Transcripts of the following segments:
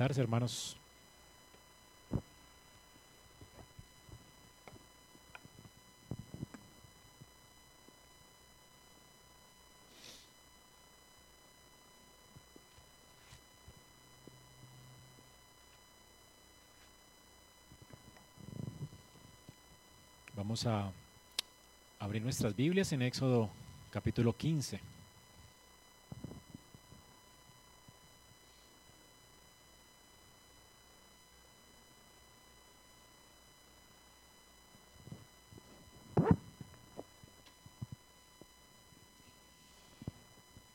Hermanos. Vamos a abrir nuestras Biblias en Éxodo capítulo 15.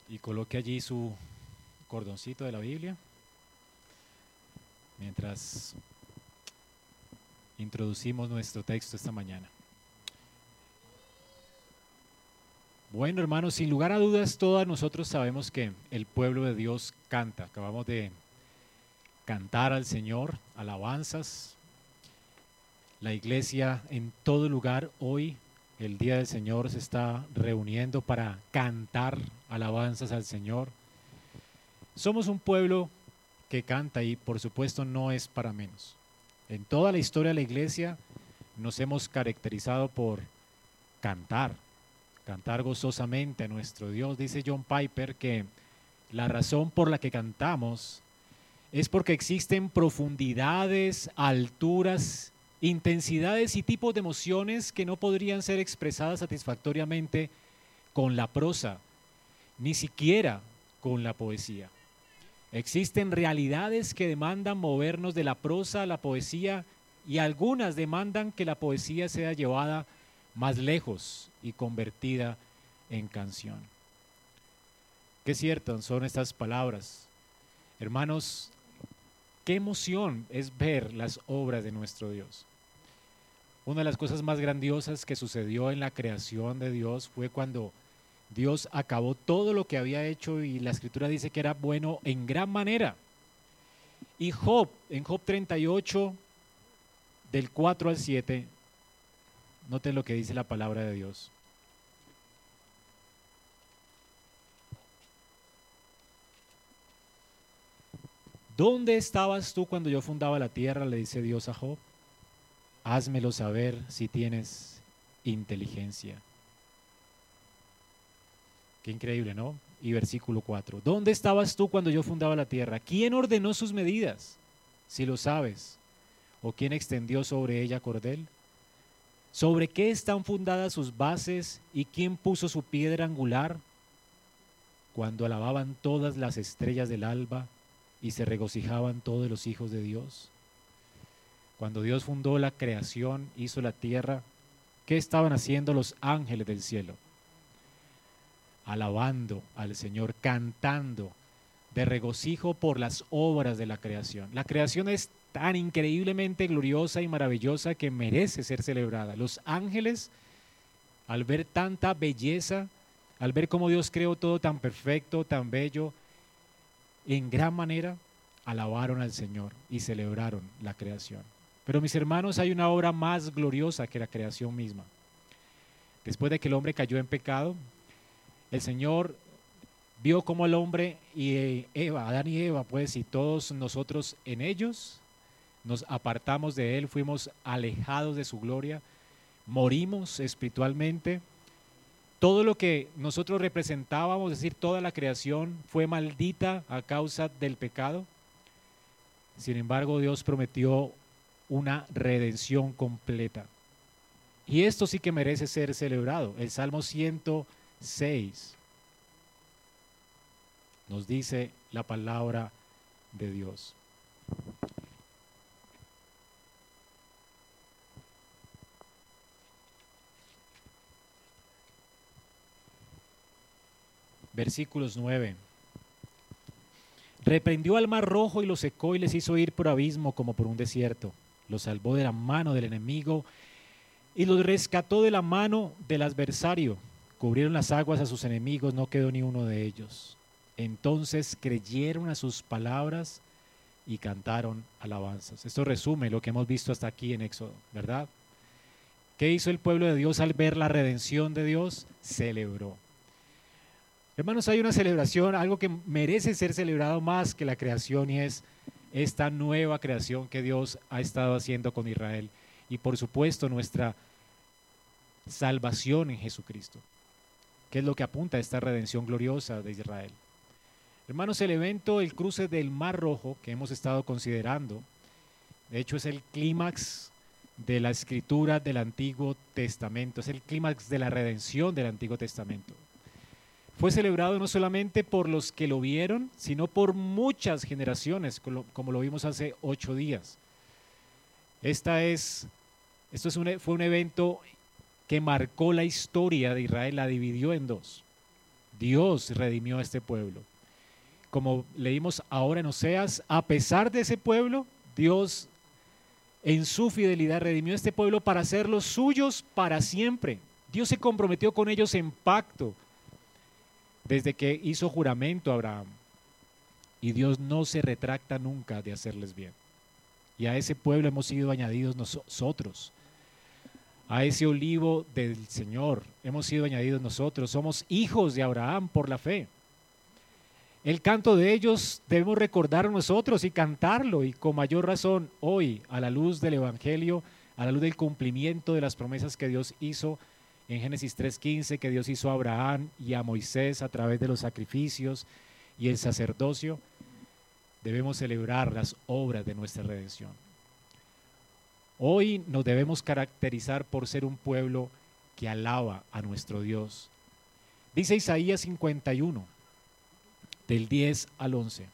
Y coloque allí su cordoncito de la Biblia mientras introducimos nuestro texto esta mañana. Bueno, hermanos, sin lugar a dudas, todos nosotros sabemos que el pueblo de Dios canta. Acabamos de cantar al Señor, alabanzas. La iglesia en todo lugar hoy, el día del Señor, se está reuniendo para cantar alabanzas al Señor. Somos un pueblo que canta y por supuesto no es para menos. En toda la historia de la iglesia nos hemos caracterizado por cantar, cantar gozosamente a nuestro Dios. Dice John Piper que la razón por la que cantamos es porque existen profundidades, alturas, intensidades y tipos de emociones que no podrían ser expresadas satisfactoriamente con la prosa, ni siquiera con la poesía. Existen realidades que demandan movernos de la prosa a la poesía y algunas demandan que la poesía sea llevada más lejos y convertida en canción. Qué cierto son estas palabras. Hermanos, qué emoción es ver las obras de nuestro Dios. Una de las cosas más grandiosas que sucedió en la creación de Dios fue cuando Dios acabó todo lo que había hecho y la escritura dice que era bueno en gran manera. Y Job, en Job 38, del 4 al 7, Noten lo que dice la palabra de Dios. ¿Dónde estabas tú cuando yo fundaba la tierra? Le dice Dios a Job. Házmelo saber si tienes inteligencia. Qué increíble, ¿no? Y versículo 4. ¿Dónde estabas tú cuando yo fundaba la tierra? ¿Quién ordenó sus medidas? Si lo sabes. ¿O quién extendió sobre ella cordel? ¿Sobre qué están fundadas sus bases y quién puso su piedra angular? Cuando alababan todas las estrellas del alba y se regocijaban todos los hijos de Dios. Cuando Dios fundó la creación, hizo la tierra, ¿qué estaban haciendo los ángeles del cielo? Alabando al Señor, cantando de regocijo por las obras de la creación. La creación es tan increíblemente gloriosa y maravillosa que merece ser celebrada. Los ángeles, al ver tanta belleza, al ver cómo Dios creó todo tan perfecto, tan bello, en gran manera alabaron al Señor y celebraron la creación. Pero mis hermanos, hay una obra más gloriosa que la creación misma. Después de que el hombre cayó en pecado, el Señor vio como el hombre y Eva, Adán y Eva, pues, y todos nosotros en ellos, nos apartamos de Él, fuimos alejados de su gloria, morimos espiritualmente. Todo lo que nosotros representábamos, es decir, toda la creación, fue maldita a causa del pecado. Sin embargo, Dios prometió una redención completa. Y esto sí que merece ser celebrado. El Salmo 106 nos dice la palabra de Dios. Versículos 9. Reprendió al mar rojo y lo secó y les hizo ir por abismo como por un desierto. Los salvó de la mano del enemigo y los rescató de la mano del adversario. Cubrieron las aguas a sus enemigos, no quedó ni uno de ellos. Entonces creyeron a sus palabras y cantaron alabanzas. Esto resume lo que hemos visto hasta aquí en Éxodo, ¿verdad? ¿Qué hizo el pueblo de Dios al ver la redención de Dios? Celebró. Hermanos, hay una celebración, algo que merece ser celebrado más que la creación y es esta nueva creación que Dios ha estado haciendo con Israel y por supuesto nuestra salvación en Jesucristo, que es lo que apunta a esta redención gloriosa de Israel. Hermanos, el evento, el cruce del Mar Rojo que hemos estado considerando, de hecho es el clímax de la escritura del Antiguo Testamento, es el clímax de la redención del Antiguo Testamento. Fue celebrado no solamente por los que lo vieron, sino por muchas generaciones, como lo vimos hace ocho días. Esta es, esto es un, fue un evento que marcó la historia de Israel, la dividió en dos. Dios redimió a este pueblo. Como leímos ahora en Oseas, a pesar de ese pueblo, Dios en su fidelidad redimió a este pueblo para hacerlos suyos para siempre. Dios se comprometió con ellos en pacto desde que hizo juramento Abraham. Y Dios no se retracta nunca de hacerles bien. Y a ese pueblo hemos sido añadidos nosotros. A ese olivo del Señor hemos sido añadidos nosotros. Somos hijos de Abraham por la fe. El canto de ellos debemos recordar nosotros y cantarlo y con mayor razón hoy a la luz del Evangelio, a la luz del cumplimiento de las promesas que Dios hizo en Génesis 3.15, que Dios hizo a Abraham y a Moisés a través de los sacrificios y el sacerdocio, debemos celebrar las obras de nuestra redención. Hoy nos debemos caracterizar por ser un pueblo que alaba a nuestro Dios. Dice Isaías 51 del 10 al 11.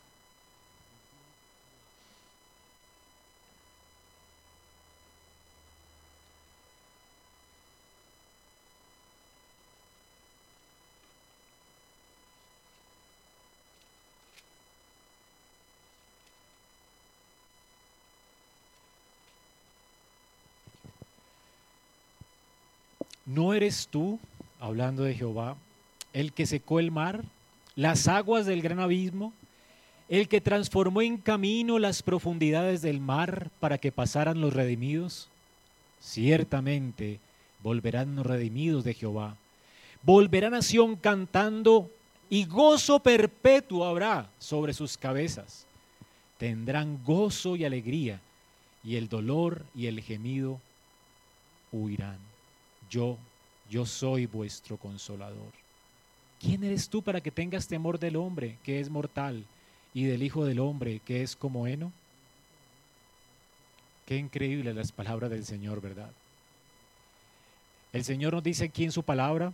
¿No eres tú, hablando de Jehová, el que secó el mar las aguas del gran abismo, el que transformó en camino las profundidades del mar para que pasaran los redimidos? Ciertamente volverán los redimidos de Jehová. Volverá nación cantando y gozo perpetuo habrá sobre sus cabezas. Tendrán gozo y alegría y el dolor y el gemido huirán. Yo, yo soy vuestro consolador. ¿Quién eres tú para que tengas temor del hombre que es mortal y del Hijo del Hombre que es como heno? Qué increíble las palabras del Señor, ¿verdad? El Señor nos dice aquí en su palabra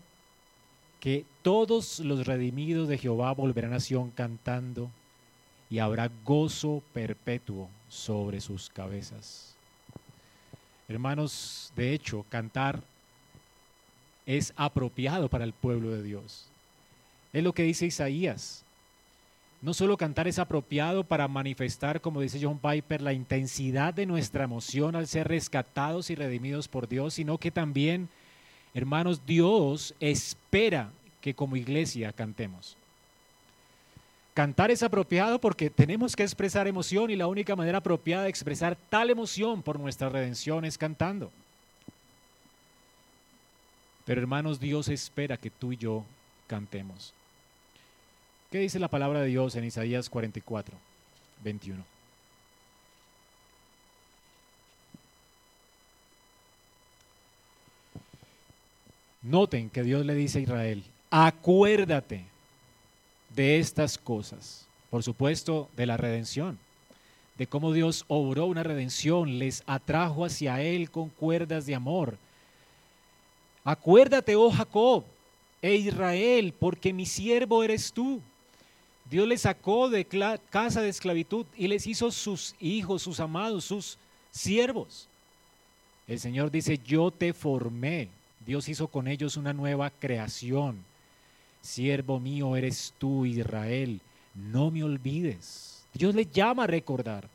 que todos los redimidos de Jehová volverán a Sion cantando y habrá gozo perpetuo sobre sus cabezas. Hermanos, de hecho, cantar es apropiado para el pueblo de Dios. Es lo que dice Isaías. No solo cantar es apropiado para manifestar, como dice John Piper, la intensidad de nuestra emoción al ser rescatados y redimidos por Dios, sino que también, hermanos, Dios espera que como iglesia cantemos. Cantar es apropiado porque tenemos que expresar emoción y la única manera apropiada de expresar tal emoción por nuestra redención es cantando. Pero hermanos, Dios espera que tú y yo cantemos. ¿Qué dice la palabra de Dios en Isaías 44, 21? Noten que Dios le dice a Israel, acuérdate de estas cosas, por supuesto, de la redención, de cómo Dios obró una redención, les atrajo hacia Él con cuerdas de amor. Acuérdate, oh Jacob, e Israel, porque mi siervo eres tú. Dios les sacó de casa de esclavitud y les hizo sus hijos, sus amados, sus siervos. El Señor dice, yo te formé. Dios hizo con ellos una nueva creación. Siervo mío eres tú, Israel. No me olvides. Dios le llama a recordar.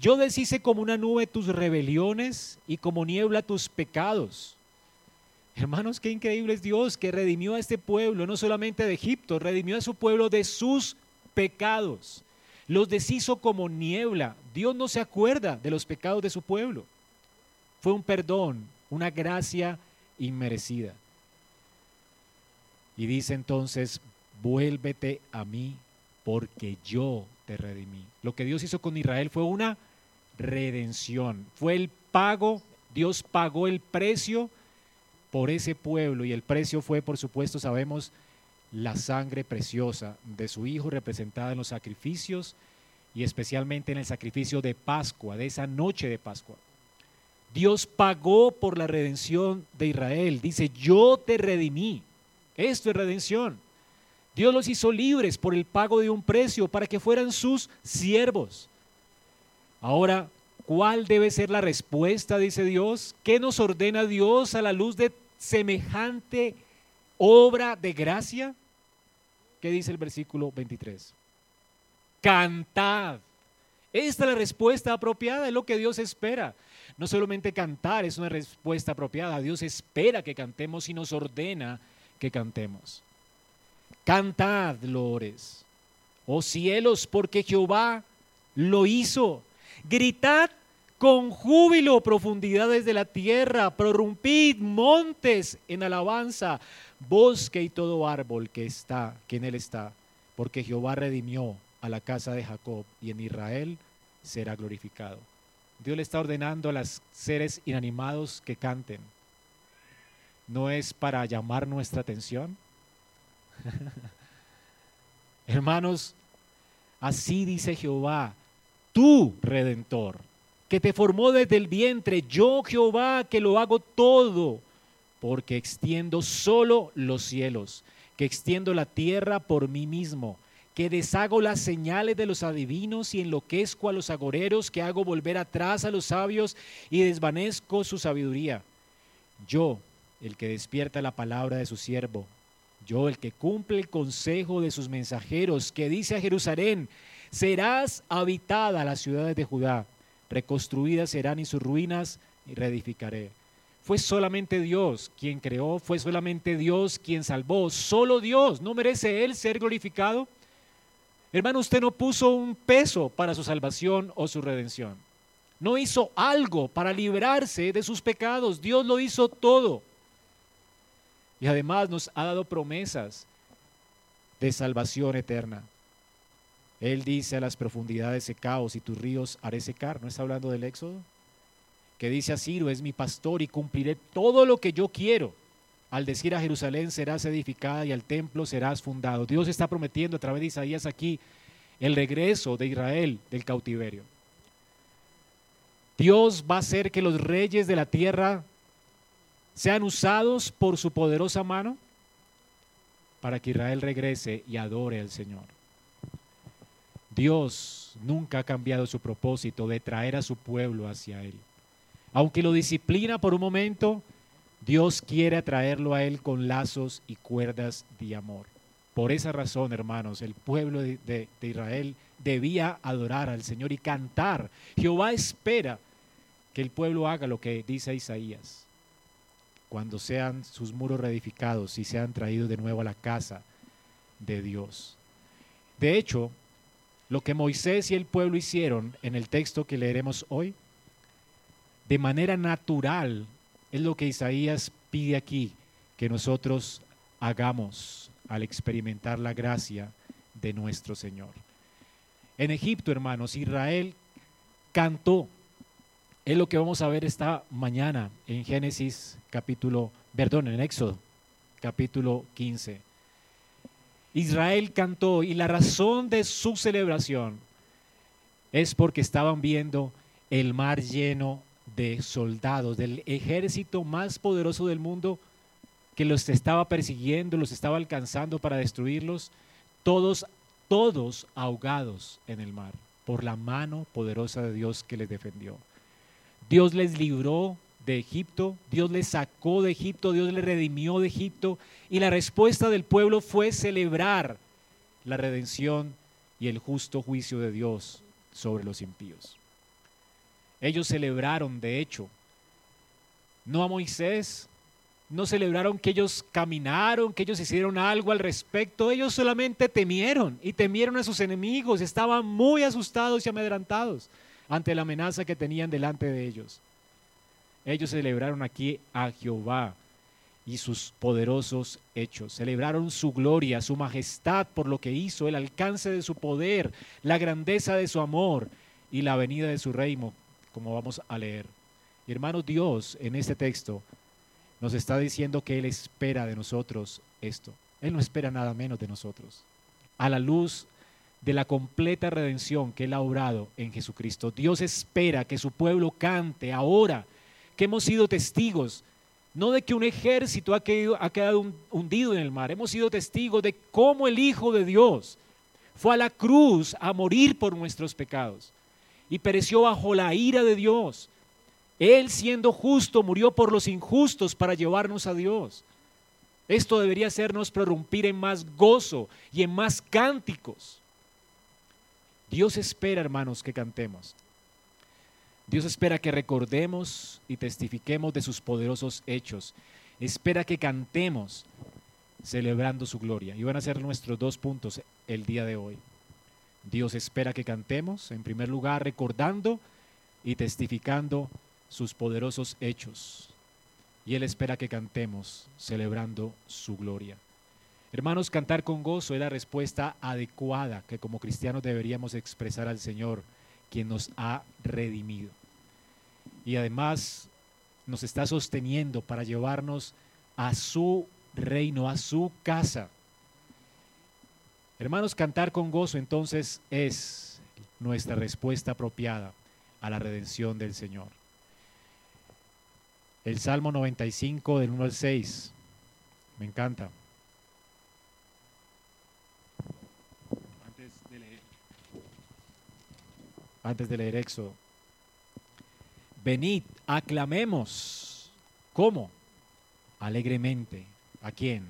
Yo deshice como una nube tus rebeliones y como niebla tus pecados. Hermanos, qué increíble es Dios que redimió a este pueblo, no solamente de Egipto, redimió a su pueblo de sus pecados. Los deshizo como niebla. Dios no se acuerda de los pecados de su pueblo. Fue un perdón, una gracia inmerecida. Y dice entonces, vuélvete a mí porque yo te redimí. Lo que Dios hizo con Israel fue una redención, fue el pago, Dios pagó el precio por ese pueblo y el precio fue, por supuesto, sabemos, la sangre preciosa de su Hijo representada en los sacrificios y especialmente en el sacrificio de Pascua, de esa noche de Pascua. Dios pagó por la redención de Israel. Dice, yo te redimí. Esto es redención. Dios los hizo libres por el pago de un precio para que fueran sus siervos. Ahora, ¿cuál debe ser la respuesta? Dice Dios. ¿Qué nos ordena Dios a la luz de semejante obra de gracia? ¿Qué dice el versículo 23? Cantad. Esta es la respuesta apropiada, es lo que Dios espera. No solamente cantar es una respuesta apropiada, Dios espera que cantemos y nos ordena que cantemos. Cantad, lores, oh cielos, porque Jehová lo hizo. Gritad con júbilo profundidades de la tierra, prorrumpid montes en alabanza, bosque y todo árbol que está, que en él está, porque Jehová redimió a la casa de Jacob y en Israel será glorificado. Dios le está ordenando a los seres inanimados que canten. No es para llamar nuestra atención, Hermanos, así dice Jehová, tu redentor, que te formó desde el vientre, yo Jehová que lo hago todo, porque extiendo solo los cielos, que extiendo la tierra por mí mismo, que deshago las señales de los adivinos y enloquezco a los agoreros, que hago volver atrás a los sabios y desvanezco su sabiduría. Yo, el que despierta la palabra de su siervo, yo, el que cumple el consejo de sus mensajeros, que dice a Jerusalén, serás habitada las ciudades de Judá, reconstruidas serán y sus ruinas y reedificaré. Fue solamente Dios quien creó, fue solamente Dios quien salvó, solo Dios, ¿no merece Él ser glorificado? Hermano, usted no puso un peso para su salvación o su redención. No hizo algo para librarse de sus pecados, Dios lo hizo todo. Y además nos ha dado promesas de salvación eterna. Él dice a las profundidades secaos y tus ríos haré secar. ¿No está hablando del Éxodo? Que dice a Ciro, es mi pastor y cumpliré todo lo que yo quiero. Al decir a Jerusalén serás edificada y al templo serás fundado. Dios está prometiendo a través de Isaías aquí el regreso de Israel del cautiverio. Dios va a hacer que los reyes de la tierra sean usados por su poderosa mano para que Israel regrese y adore al Señor. Dios nunca ha cambiado su propósito de traer a su pueblo hacia Él. Aunque lo disciplina por un momento, Dios quiere atraerlo a Él con lazos y cuerdas de amor. Por esa razón, hermanos, el pueblo de, Israel debía adorar al Señor y cantar. Jehová espera que el pueblo haga lo que dice Isaías cuando sean sus muros reedificados y sean traídos de nuevo a la casa de Dios. De hecho, lo que Moisés y el pueblo hicieron en el texto que leeremos hoy, de manera natural, es lo que Isaías pide aquí que nosotros hagamos al experimentar la gracia de nuestro Señor. En Egipto, hermanos, Israel cantó es lo que vamos a ver esta mañana en Génesis capítulo, perdón, en Éxodo capítulo 15. Israel cantó y la razón de su celebración es porque estaban viendo el mar lleno de soldados, del ejército más poderoso del mundo que los estaba persiguiendo, los estaba alcanzando para destruirlos, todos, todos ahogados en el mar por la mano poderosa de Dios que les defendió. Dios les libró de Egipto, Dios les sacó de Egipto, Dios les redimió de Egipto y la respuesta del pueblo fue celebrar la redención y el justo juicio de Dios sobre los impíos. Ellos celebraron, de hecho, no a Moisés, no celebraron que ellos caminaron, que ellos hicieron algo al respecto, ellos solamente temieron y temieron a sus enemigos, estaban muy asustados y amedrantados ante la amenaza que tenían delante de ellos. Ellos celebraron aquí a Jehová y sus poderosos hechos. Celebraron su gloria, su majestad por lo que hizo, el alcance de su poder, la grandeza de su amor y la venida de su reino, como vamos a leer. Y hermano, Dios en este texto nos está diciendo que Él espera de nosotros esto. Él no espera nada menos de nosotros. A la luz de la completa redención que Él ha obrado en Jesucristo, Dios espera que su pueblo cante ahora que hemos sido testigos no de que un ejército ha quedado, hundido en el mar, hemos sido testigos de cómo el Hijo de Dios fue a la cruz a morir por nuestros pecados y pereció bajo la ira de Dios. Él siendo justo murió por los injustos para llevarnos a Dios. Esto debería hacernos prorrumpir en más gozo y en más cánticos. Dios espera, hermanos, que cantemos. Dios espera que recordemos y testifiquemos de sus poderosos hechos. Espera que cantemos celebrando su gloria. Y van a ser nuestros dos puntos el día de hoy. Dios espera que cantemos, en primer lugar, recordando y testificando sus poderosos hechos. Y Él espera que cantemos celebrando su gloria. Hermanos, cantar con gozo es la respuesta adecuada que como cristianos deberíamos expresar al Señor quien nos ha redimido. Y además nos está sosteniendo para llevarnos a su reino, a su casa. Hermanos, cantar con gozo entonces es nuestra respuesta apropiada a la redención del Señor. El Salmo 95 del 1 al 6, me encanta. Antes de leer Éxodo. Venid, aclamemos. ¿Cómo? Alegremente. ¿A quién?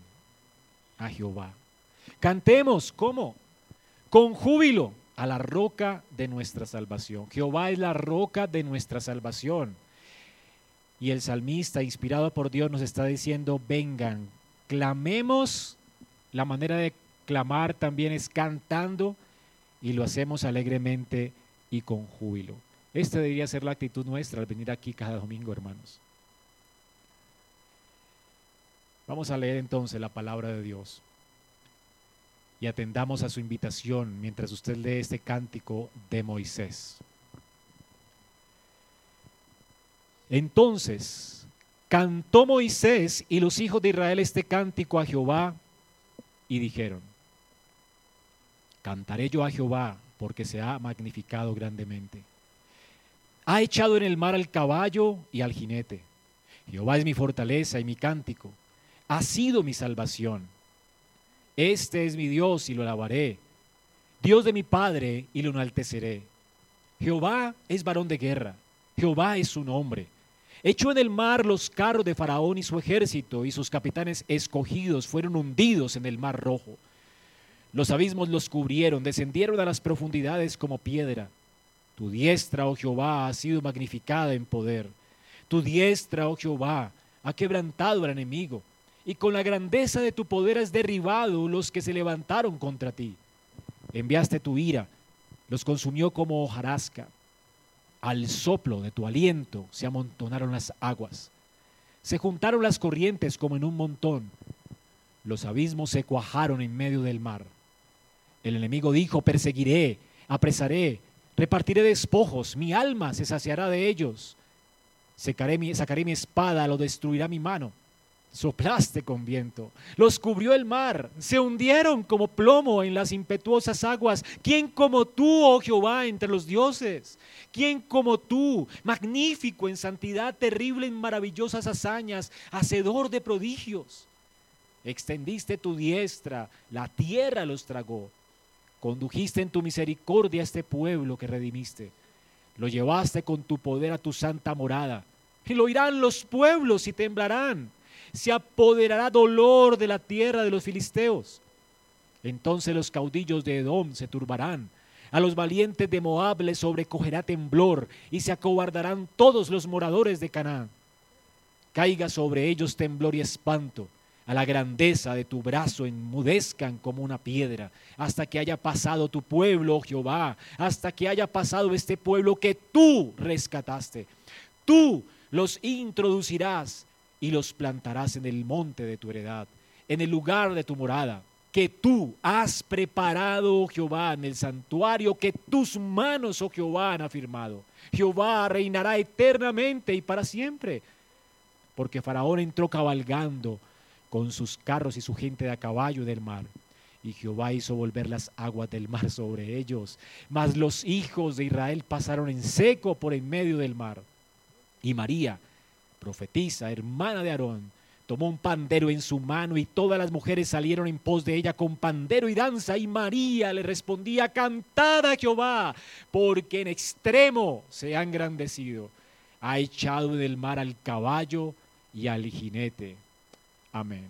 A Jehová. Cantemos. ¿Cómo? Con júbilo a la roca de nuestra salvación. Jehová es la roca de nuestra salvación. Y el salmista, inspirado por Dios, nos está diciendo, vengan, clamemos. La manera de clamar también es cantando y lo hacemos alegremente y con júbilo. Esta debería ser la actitud nuestra al venir aquí cada domingo, hermanos. Vamos a leer entonces la palabra de Dios y atendamos a su invitación mientras usted lee este cántico de Moisés. Entonces cantó Moisés y los hijos de Israel este cántico a Jehová y dijeron, cantaré yo a Jehová porque se ha magnificado grandemente. Ha echado en el mar al caballo y al jinete. Jehová es mi fortaleza y mi cántico. Ha sido mi salvación. Este es mi Dios y lo alabaré. Dios de mi Padre y lo enalteceré. Jehová es varón de guerra. Jehová es su nombre. Echó en el mar los carros de Faraón y su ejército, y sus capitanes escogidos fueron hundidos en el mar rojo. Los abismos los cubrieron, descendieron a las profundidades como piedra. Tu diestra, oh Jehová, ha sido magnificada en poder. Tu diestra, oh Jehová, ha quebrantado al enemigo. Y con la grandeza de tu poder has derribado los que se levantaron contra ti. Enviaste tu ira, los consumió como hojarasca. Al soplo de tu aliento se amontonaron las aguas. Se juntaron las corrientes como en un montón. Los abismos se cuajaron en medio del mar. El enemigo dijo, perseguiré, apresaré, repartiré despojos, mi alma se saciará de ellos. Secaré mi, sacaré mi espada, lo destruirá mi mano. Soplaste con viento, los cubrió el mar, se hundieron como plomo en las impetuosas aguas. ¿Quién como tú, oh Jehová, entre los dioses? ¿Quién como tú, magnífico en santidad, terrible en maravillosas hazañas, hacedor de prodigios? Extendiste tu diestra, la tierra los tragó. Condujiste en tu misericordia a este pueblo que redimiste. Lo llevaste con tu poder a tu santa morada. Y lo oirán los pueblos y temblarán. Se apoderará dolor de la tierra de los filisteos. Entonces los caudillos de Edom se turbarán. A los valientes de Moab les sobrecogerá temblor y se acobardarán todos los moradores de Canaán. Caiga sobre ellos temblor y espanto a la grandeza de tu brazo enmudezcan como una piedra, hasta que haya pasado tu pueblo, oh Jehová, hasta que haya pasado este pueblo que tú rescataste. Tú los introducirás y los plantarás en el monte de tu heredad, en el lugar de tu morada, que tú has preparado, oh Jehová, en el santuario que tus manos, oh Jehová, han afirmado. Jehová reinará eternamente y para siempre, porque Faraón entró cabalgando con sus carros y su gente de a caballo del mar. Y Jehová hizo volver las aguas del mar sobre ellos. Mas los hijos de Israel pasaron en seco por en medio del mar. Y María, profetisa, hermana de Aarón, tomó un pandero en su mano y todas las mujeres salieron en pos de ella con pandero y danza. Y María le respondía, cantad a Jehová, porque en extremo se ha engrandecido. Ha echado del mar al caballo y al jinete. Amén.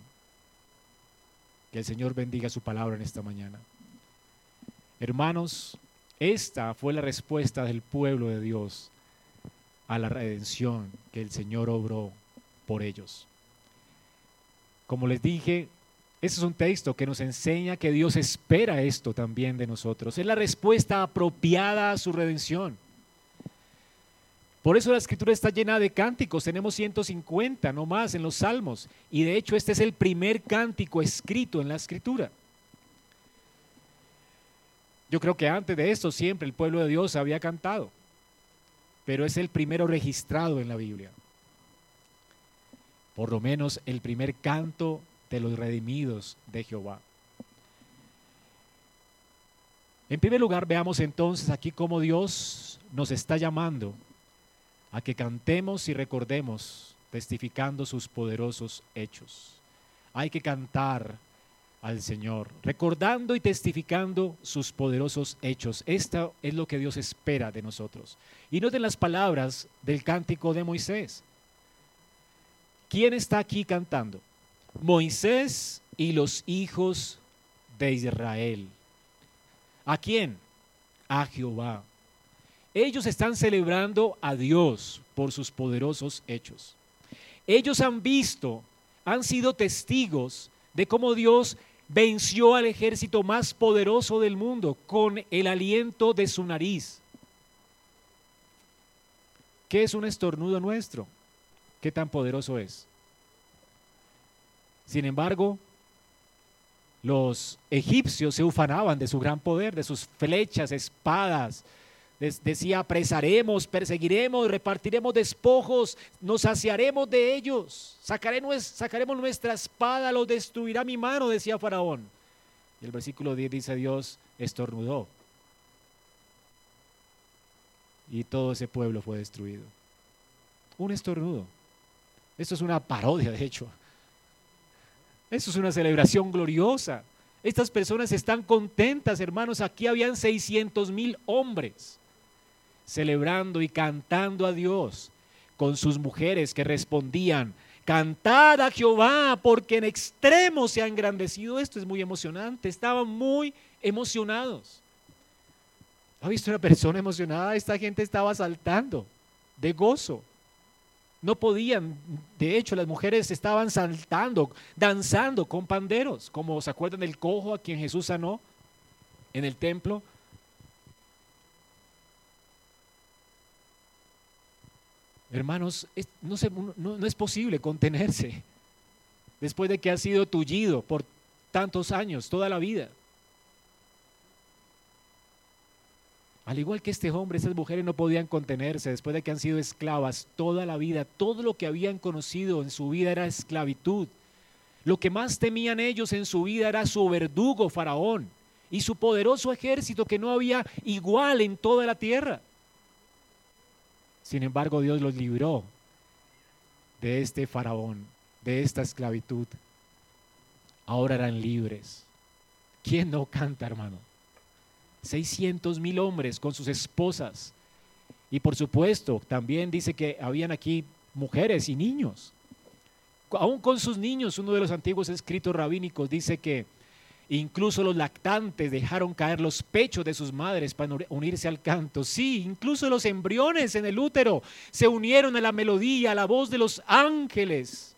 Que el Señor bendiga su palabra en esta mañana. Hermanos, esta fue la respuesta del pueblo de Dios a la redención que el Señor obró por ellos. Como les dije, este es un texto que nos enseña que Dios espera esto también de nosotros. Es la respuesta apropiada a su redención. Por eso la escritura está llena de cánticos. Tenemos 150, no más, en los salmos. Y de hecho este es el primer cántico escrito en la escritura. Yo creo que antes de esto siempre el pueblo de Dios había cantado. Pero es el primero registrado en la Biblia por lo menos el primer canto de los redimidos de Jehová. En primer lugar, veamos entonces aquí cómo Dios nos está llamando a que cantemos y recordemos testificando sus poderosos hechos. Hay que cantar al Señor, recordando y testificando sus poderosos hechos. Esto es lo que Dios espera de nosotros. Y noten las palabras del cántico de Moisés. ¿Quién está aquí cantando? Moisés y los hijos de Israel. ¿A quién? A Jehová. Ellos están celebrando a Dios por sus poderosos hechos. Ellos han visto, han sido testigos de cómo Dios venció al ejército más poderoso del mundo con el aliento de su nariz. ¿Qué es un estornudo nuestro? qué tan poderoso es. Sin embargo, los egipcios se ufanaban de su gran poder, de sus flechas, espadas. Decía, apresaremos, perseguiremos, repartiremos despojos, nos saciaremos de ellos, sacaremos, nuestra espada, los destruirá mi mano, decía Faraón. Y el versículo 10 dice Dios, estornudó. Y todo ese pueblo fue destruido. Un estornudo. Esto es una parodia, de hecho. Esto es una celebración gloriosa. Estas personas están contentas, hermanos. Aquí habían 600 mil hombres celebrando y cantando a Dios con sus mujeres que respondían, cantad a Jehová porque en extremo se ha engrandecido. Esto es muy emocionante. Estaban muy emocionados. ¿Ha visto una persona emocionada? Esta gente estaba saltando de gozo. No podían, de hecho las mujeres estaban saltando, danzando con panderos, como se acuerdan del cojo a quien Jesús sanó en el templo. Hermanos, no, es posible contenerse después de que ha sido tullido por tantos años, toda la vida. Al igual que este hombre, esas mujeres no podían contenerse después de que han sido esclavas toda la vida. Todo lo que habían conocido en su vida era esclavitud. Lo que más temían ellos en su vida era su verdugo, Faraón, y su poderoso ejército que no había igual en toda la tierra. Sin embargo, Dios los libró de este Faraón, de esta esclavitud. Ahora eran libres. ¿Quién no canta, hermano? 600 mil hombres con sus esposas. Y por supuesto, también dice que habían aquí mujeres y niños. Aún con sus niños, uno de los antiguos escritos rabínicos dice que incluso los lactantes dejaron caer los pechos de sus madres para unirse al canto. Sí, incluso los embriones en el útero se unieron a la melodía, a la voz de los ángeles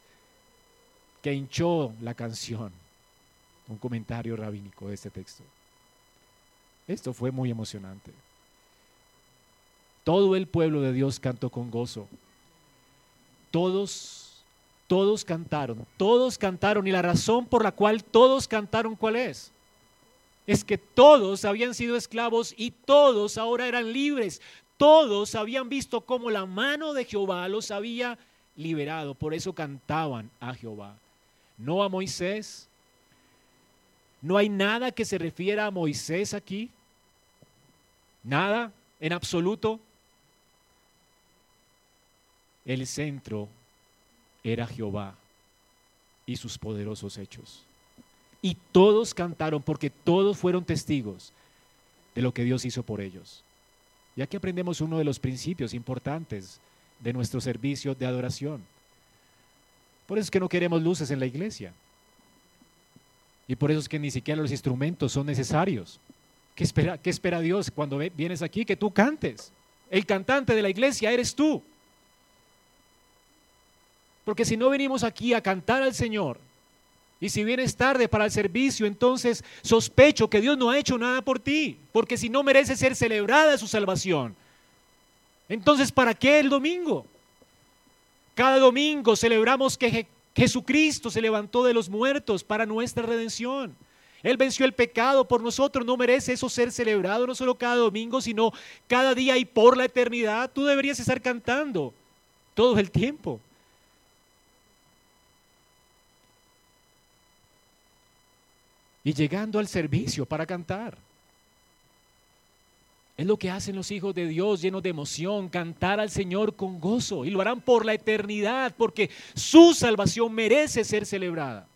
que hinchó la canción. Un comentario rabínico de este texto. Esto fue muy emocionante. Todo el pueblo de Dios cantó con gozo. Todos Todos cantaron, todos cantaron y la razón por la cual todos cantaron, ¿cuál es? Es que todos habían sido esclavos y todos ahora eran libres. Todos habían visto cómo la mano de Jehová los había liberado. Por eso cantaban a Jehová. No a Moisés. No hay nada que se refiera a Moisés aquí. Nada en absoluto. El centro era Jehová y sus poderosos hechos. Y todos cantaron porque todos fueron testigos de lo que Dios hizo por ellos. Y aquí aprendemos uno de los principios importantes de nuestro servicio de adoración. Por eso es que no queremos luces en la iglesia. Y por eso es que ni siquiera los instrumentos son necesarios. ¿Qué espera, qué espera Dios cuando vienes aquí? Que tú cantes. El cantante de la iglesia eres tú. Porque si no venimos aquí a cantar al Señor, y si vienes tarde para el servicio, entonces sospecho que Dios no ha hecho nada por ti, porque si no merece ser celebrada su salvación. Entonces, ¿para qué el domingo? Cada domingo celebramos que Jesucristo se levantó de los muertos para nuestra redención. Él venció el pecado por nosotros, no merece eso ser celebrado no solo cada domingo, sino cada día y por la eternidad. Tú deberías estar cantando todo el tiempo. Y llegando al servicio para cantar. Es lo que hacen los hijos de Dios llenos de emoción, cantar al Señor con gozo y lo harán por la eternidad porque su salvación merece ser celebrada.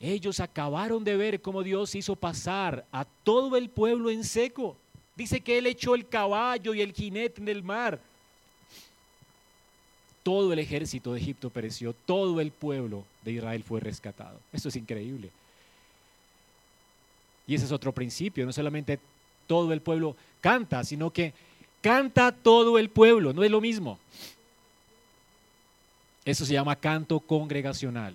Ellos acabaron de ver cómo Dios hizo pasar a todo el pueblo en seco. Dice que Él echó el caballo y el jinete en el mar todo el ejército de Egipto pereció, todo el pueblo de Israel fue rescatado. Esto es increíble. Y ese es otro principio, no solamente todo el pueblo canta, sino que canta todo el pueblo, no es lo mismo. Eso se llama canto congregacional.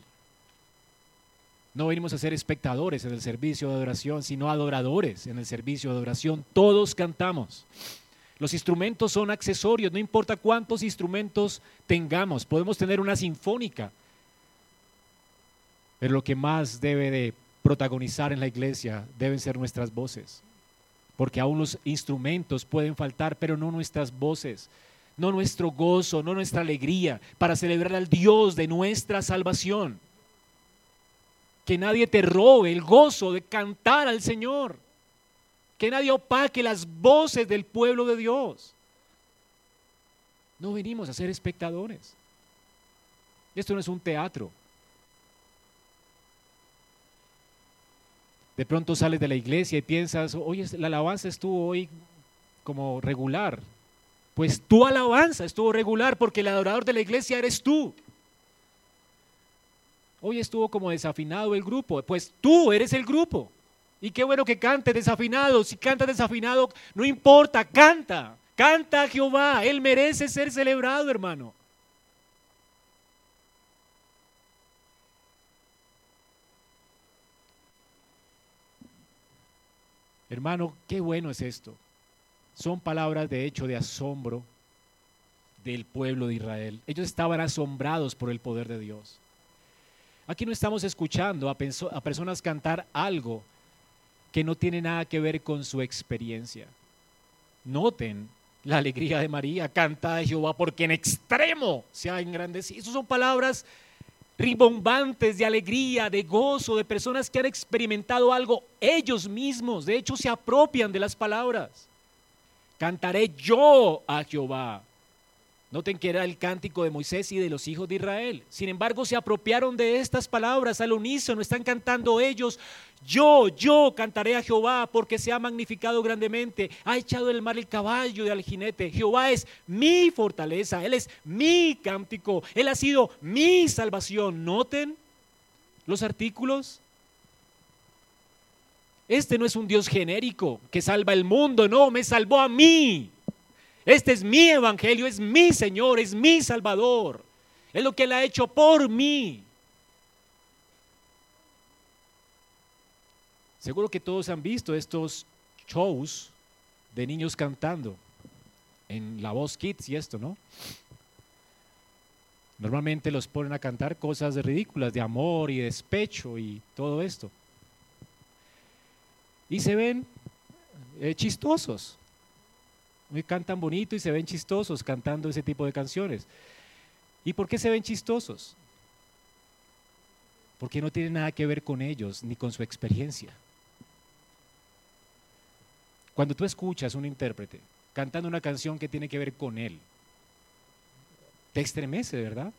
No venimos a ser espectadores en el servicio de adoración, sino adoradores en el servicio de adoración. Todos cantamos. Los instrumentos son accesorios, no importa cuántos instrumentos tengamos, podemos tener una sinfónica. Pero lo que más debe de protagonizar en la iglesia deben ser nuestras voces. Porque aún los instrumentos pueden faltar, pero no nuestras voces, no nuestro gozo, no nuestra alegría, para celebrar al Dios de nuestra salvación. Que nadie te robe el gozo de cantar al Señor que nadie opaque las voces del pueblo de Dios. No venimos a ser espectadores. Esto no es un teatro. De pronto sales de la iglesia y piensas, oye, la alabanza estuvo hoy como regular. Pues tu alabanza estuvo regular porque el adorador de la iglesia eres tú. Hoy estuvo como desafinado el grupo. Pues tú eres el grupo. Y qué bueno que cante desafinado. Si canta desafinado, no importa, canta. Canta Jehová. Él merece ser celebrado, hermano. Hermano, qué bueno es esto. Son palabras de hecho de asombro del pueblo de Israel. Ellos estaban asombrados por el poder de Dios. Aquí no estamos escuchando a, personas cantar algo que no tiene nada que ver con su experiencia. Noten la alegría de María, canta de Jehová porque en extremo se ha engrandecido. Esas son palabras ribombantes de alegría, de gozo, de personas que han experimentado algo ellos mismos. De hecho, se apropian de las palabras. Cantaré yo a Jehová. Noten que era el cántico de Moisés y de los hijos de Israel. Sin embargo, se apropiaron de estas palabras al unísono. Están cantando ellos. Yo, yo cantaré a Jehová porque se ha magnificado grandemente. Ha echado del mar el caballo y al jinete. Jehová es mi fortaleza. Él es mi cántico. Él ha sido mi salvación. Noten los artículos. Este no es un Dios genérico que salva el mundo. No, me salvó a mí. Este es mi evangelio, es mi Señor, es mi Salvador. Es lo que Él ha hecho por mí. Seguro que todos han visto estos shows de niños cantando en La Voz Kids y esto, ¿no? Normalmente los ponen a cantar cosas ridículas de amor y despecho y todo esto. Y se ven eh, chistosos. Cantan bonito y se ven chistosos cantando ese tipo de canciones. ¿Y por qué se ven chistosos? Porque no tiene nada que ver con ellos ni con su experiencia. Cuando tú escuchas un intérprete cantando una canción que tiene que ver con él, te estremece, ¿verdad?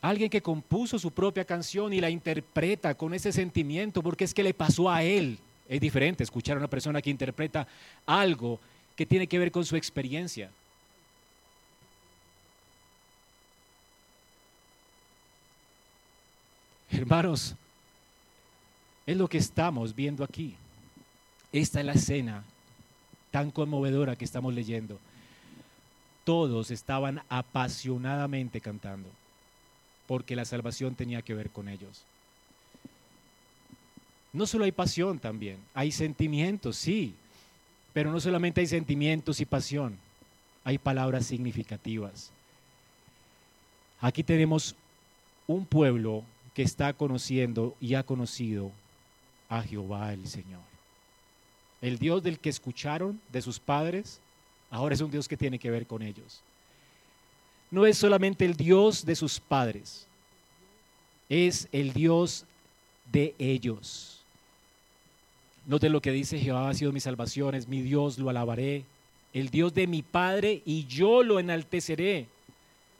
Alguien que compuso su propia canción y la interpreta con ese sentimiento porque es que le pasó a él. Es diferente escuchar a una persona que interpreta algo que tiene que ver con su experiencia. Hermanos, es lo que estamos viendo aquí. Esta es la escena tan conmovedora que estamos leyendo todos estaban apasionadamente cantando, porque la salvación tenía que ver con ellos. No solo hay pasión también, hay sentimientos, sí, pero no solamente hay sentimientos y pasión, hay palabras significativas. Aquí tenemos un pueblo que está conociendo y ha conocido a Jehová el Señor. El Dios del que escucharon de sus padres, Ahora es un Dios que tiene que ver con ellos. No es solamente el Dios de sus padres, es el Dios de ellos. Note lo que dice Jehová ha sido mi salvación, es mi Dios, lo alabaré. El Dios de mi Padre y yo lo enalteceré.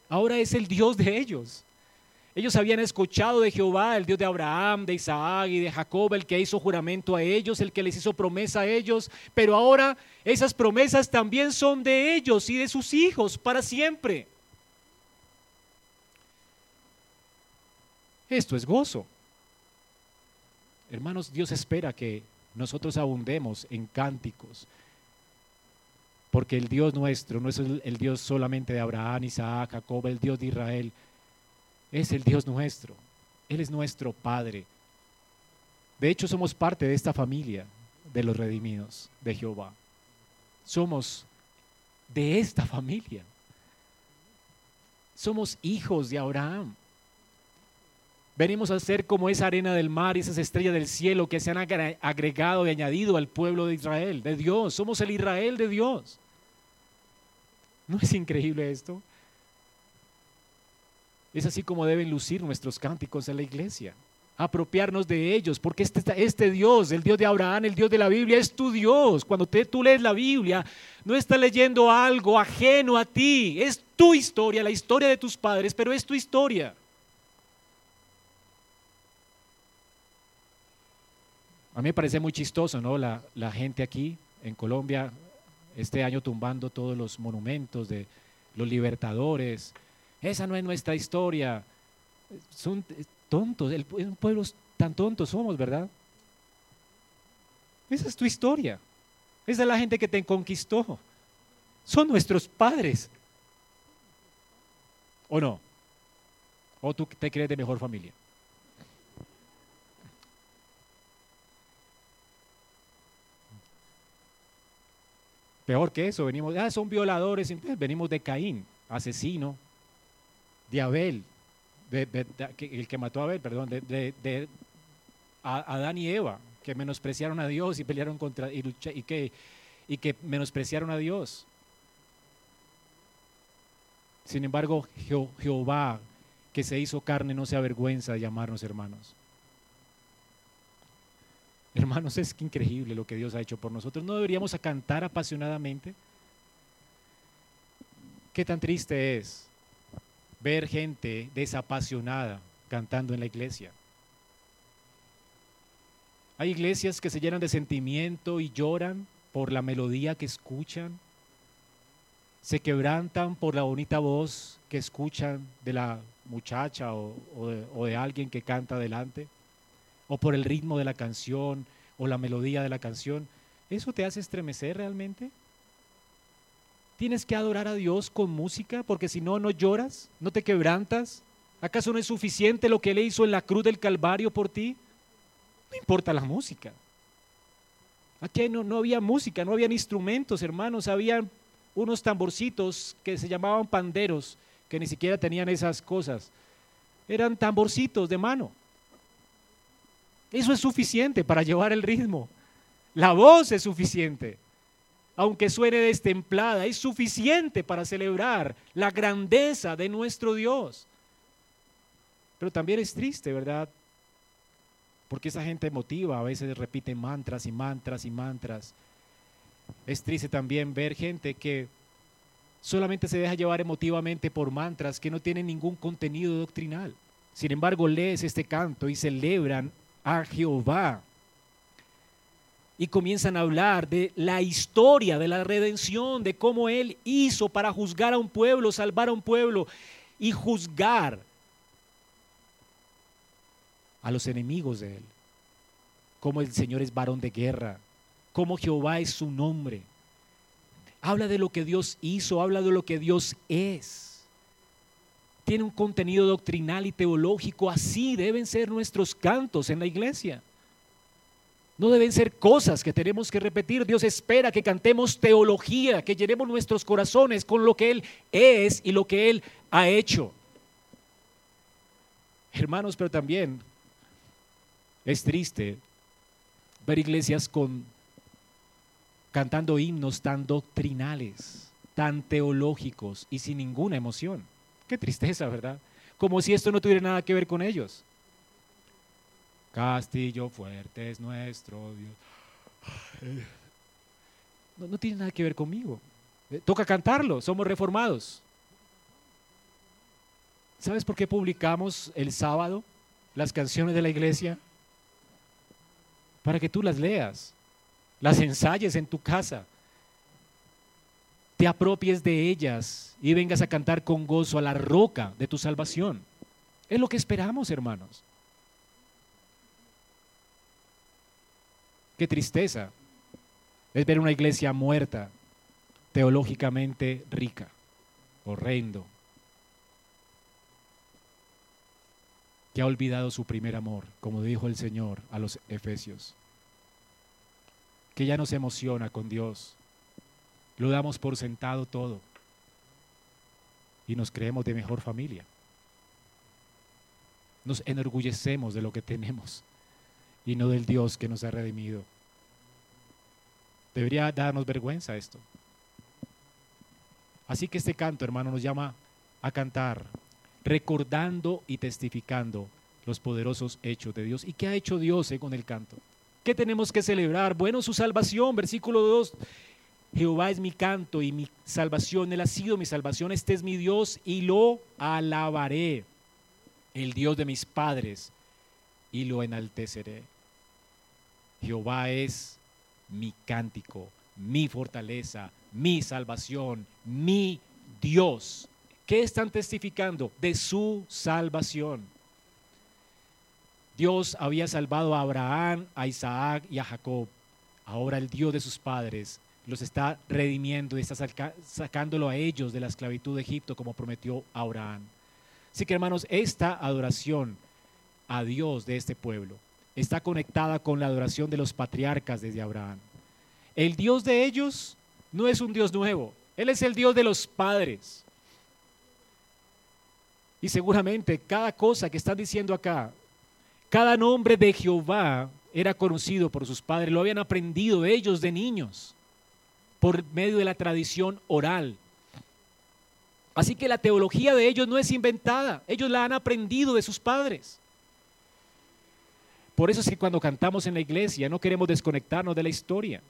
Ahora es el Dios de ellos. Ellos habían escuchado de Jehová, el Dios de Abraham, de Isaac y de Jacob, el que hizo juramento a ellos, el que les hizo promesa a ellos, pero ahora esas promesas también son de ellos y de sus hijos para siempre. Esto es gozo. Hermanos, Dios espera que nosotros abundemos en cánticos, porque el Dios nuestro no es el, Dios solamente de Abraham, Isaac, Jacob, el Dios de Israel es el Dios nuestro. Él es nuestro Padre. De hecho, somos parte de esta familia de los redimidos de Jehová. Somos de esta familia. Somos hijos de Abraham. Venimos a ser como esa arena del mar y esas estrellas del cielo que se han agregado y añadido al pueblo de Israel, de Dios. Somos el Israel de Dios. ¿No es increíble esto? Es así como deben lucir nuestros cánticos en la iglesia. Apropiarnos de ellos, porque este, este Dios, el Dios de Abraham, el Dios de la Biblia, es tu Dios. Cuando tú lees la Biblia, no estás leyendo algo ajeno a ti. Es tu historia, la historia de tus padres, pero es tu historia. A mí me parece muy chistoso, ¿no? La, gente aquí en Colombia, este año tumbando todos los monumentos de los libertadores, esa no es nuestra historia. Son tontos, el, pueblos tan tontos somos, ¿verdad? Esa es tu historia. Esa es la gente que te conquistó. Son nuestros padres. ¿O no? ¿O tú te crees de mejor familia? Peor que eso, venimos, ah, son violadores, venimos de Caín, asesino, de Abel, el que mató a Abel, perdón, de, Adán y Eva, que menospreciaron a Dios y pelearon contra, y, que, y que menospreciaron a Dios. Sin embargo, Jehová, que se hizo carne, no se avergüenza de llamarnos hermanos. Hermanos, es increíble lo que Dios ha hecho por nosotros. ¿No deberíamos cantar apasionadamente? Qué tan triste es ver gente desapasionada cantando en la iglesia. Hay iglesias que se llenan de sentimiento y lloran por la melodía que escuchan. Se quebrantan por la bonita voz que escuchan de la muchacha o, de, de alguien que canta delante. O por el ritmo de la canción o la melodía de la canción. ¿Eso te hace estremecer realmente? ¿Tienes que adorar a Dios con música? Porque si no, no lloras, no te quebrantas. ¿Acaso no es suficiente lo que Él hizo en la cruz del Calvario por ti? No importa la música. Aquí no, no había música, no habían instrumentos, hermanos. Habían unos tamborcitos que se llamaban panderos, que ni siquiera tenían esas cosas, eran tamborcitos de mano. Eso es suficiente para llevar el ritmo. La voz es suficiente. Aunque suene destemplada, es suficiente para celebrar la grandeza de nuestro Dios. Pero también es triste, ¿verdad? Porque esa gente emotiva a veces repite mantras y mantras y mantras. Es triste también ver gente que solamente se deja llevar emotivamente por mantras que no tienen ningún contenido doctrinal. Sin embargo, lees este canto y celebran a Jehová. Y comienzan a hablar de la historia de la redención, de cómo Él hizo para juzgar a un pueblo, salvar a un pueblo y juzgar a los enemigos de Él. Cómo el Señor es varón de guerra, cómo Jehová es su nombre. Habla de lo que Dios hizo, habla de lo que Dios es tiene un contenido doctrinal y teológico. Así deben ser nuestros cantos en la iglesia. No deben ser cosas que tenemos que repetir. Dios espera que cantemos teología, que llenemos nuestros corazones con lo que Él es y lo que Él ha hecho. Hermanos, pero también es triste ver iglesias con cantando himnos tan doctrinales, tan teológicos y sin ninguna emoción. Qué tristeza, ¿verdad? Como si esto no tuviera nada que ver con ellos. Castillo fuerte es nuestro Dios. No, tiene nada que ver conmigo. Eh, toca cantarlo, somos reformados. ¿Sabes por qué publicamos el sábado las canciones de la iglesia? Para que tú las leas, las ensayes en tu casa, te apropies de ellas y vengas a cantar con gozo a la roca de tu salvación. Es lo que esperamos, hermanos. Qué tristeza es ver una iglesia muerta, teológicamente rica, horrendo, que ha olvidado su primer amor, como dijo el Señor a los Efesios, que ya no se emociona con Dios, lo damos por sentado todo y nos creemos de mejor familia. Nos enorgullecemos de lo que tenemos y no del Dios que nos ha redimido. Debería darnos vergüenza esto. Así que este canto, hermano, nos llama a cantar, recordando y testificando los poderosos hechos de Dios. ¿Y qué ha hecho Dios eh, con el canto? ¿Qué tenemos que celebrar? Bueno, su salvación, versículo 2. Jehová es mi canto y mi salvación, Él ha sido mi salvación, este es mi Dios y lo alabaré, el Dios de mis padres, y lo enalteceré. Jehová es mi cántico, mi fortaleza, mi salvación, mi Dios. ¿Qué están testificando? De su salvación. Dios había salvado a Abraham, a Isaac y a Jacob. Ahora el Dios de sus padres los está redimiendo y está sacándolo a ellos de la esclavitud de Egipto como prometió Abraham. Así que hermanos, esta adoración a Dios de este pueblo está conectada con la adoración de los patriarcas desde Abraham. El Dios de ellos no es un Dios nuevo, Él es el Dios de los padres. Y seguramente cada cosa que están diciendo acá, cada nombre de Jehová era conocido por sus padres, lo habían aprendido ellos de niños por medio de la tradición oral. Así que la teología de ellos no es inventada, ellos la han aprendido de sus padres. Por eso es que cuando cantamos en la iglesia no queremos desconectarnos de la historia.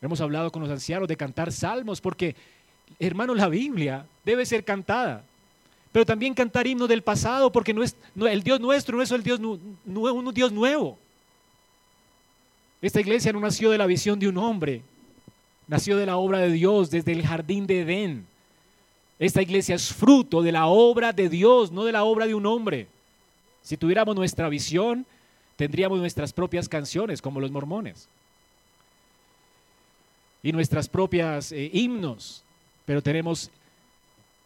Hemos hablado con los ancianos de cantar salmos porque, hermanos, la Biblia debe ser cantada. Pero también cantar himnos del pasado porque no es, el Dios nuestro no es el Dios, un Dios nuevo. Esta iglesia no nació de la visión de un hombre, nació de la obra de Dios desde el jardín de Edén. Esta iglesia es fruto de la obra de Dios, no de la obra de un hombre. Si tuviéramos nuestra visión, tendríamos nuestras propias canciones como los mormones. Y nuestras propias eh, himnos, pero tenemos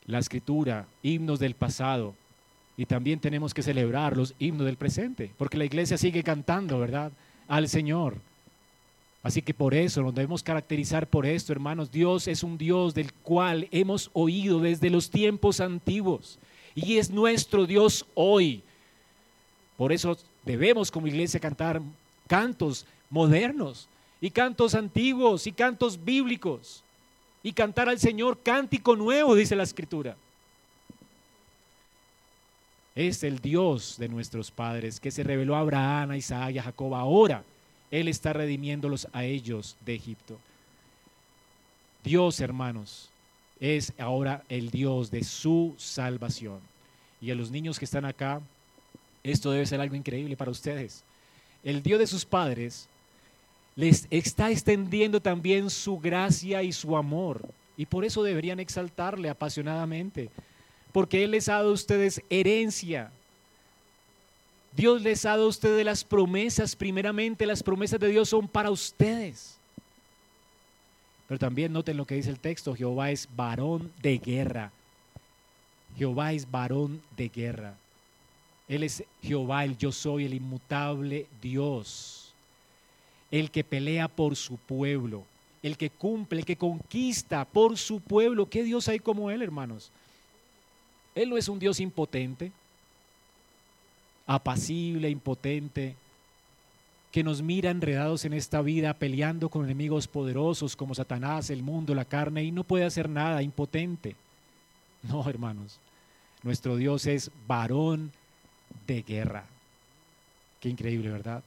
la escritura, himnos del pasado, y también tenemos que celebrar los himnos del presente, porque la iglesia sigue cantando, ¿verdad? Al Señor. Así que por eso nos debemos caracterizar por esto, hermanos. Dios es un Dios del cual hemos oído desde los tiempos antiguos y es nuestro Dios hoy. Por eso debemos como iglesia cantar cantos modernos y cantos antiguos y cantos bíblicos y cantar al Señor cántico nuevo, dice la escritura. Es el Dios de nuestros padres que se reveló a Abraham, a Isaac y a Jacob. Ahora Él está redimiéndolos a ellos de Egipto. Dios, hermanos, es ahora el Dios de su salvación. Y a los niños que están acá, esto debe ser algo increíble para ustedes. El Dios de sus padres les está extendiendo también su gracia y su amor. Y por eso deberían exaltarle apasionadamente porque Él les ha dado a ustedes herencia. Dios les ha dado a ustedes las promesas, primeramente las promesas de Dios son para ustedes. Pero también noten lo que dice el texto, Jehová es varón de guerra. Jehová es varón de guerra. Él es Jehová, el yo soy, el inmutable Dios. El que pelea por su pueblo, el que cumple, el que conquista por su pueblo. ¿Qué Dios hay como Él, hermanos? Él no es un Dios impotente, apacible, impotente, que nos mira enredados en esta vida peleando con enemigos poderosos como Satanás, el mundo, la carne, y no puede hacer nada, impotente. No, hermanos, nuestro Dios es varón de guerra. Qué increíble, ¿verdad?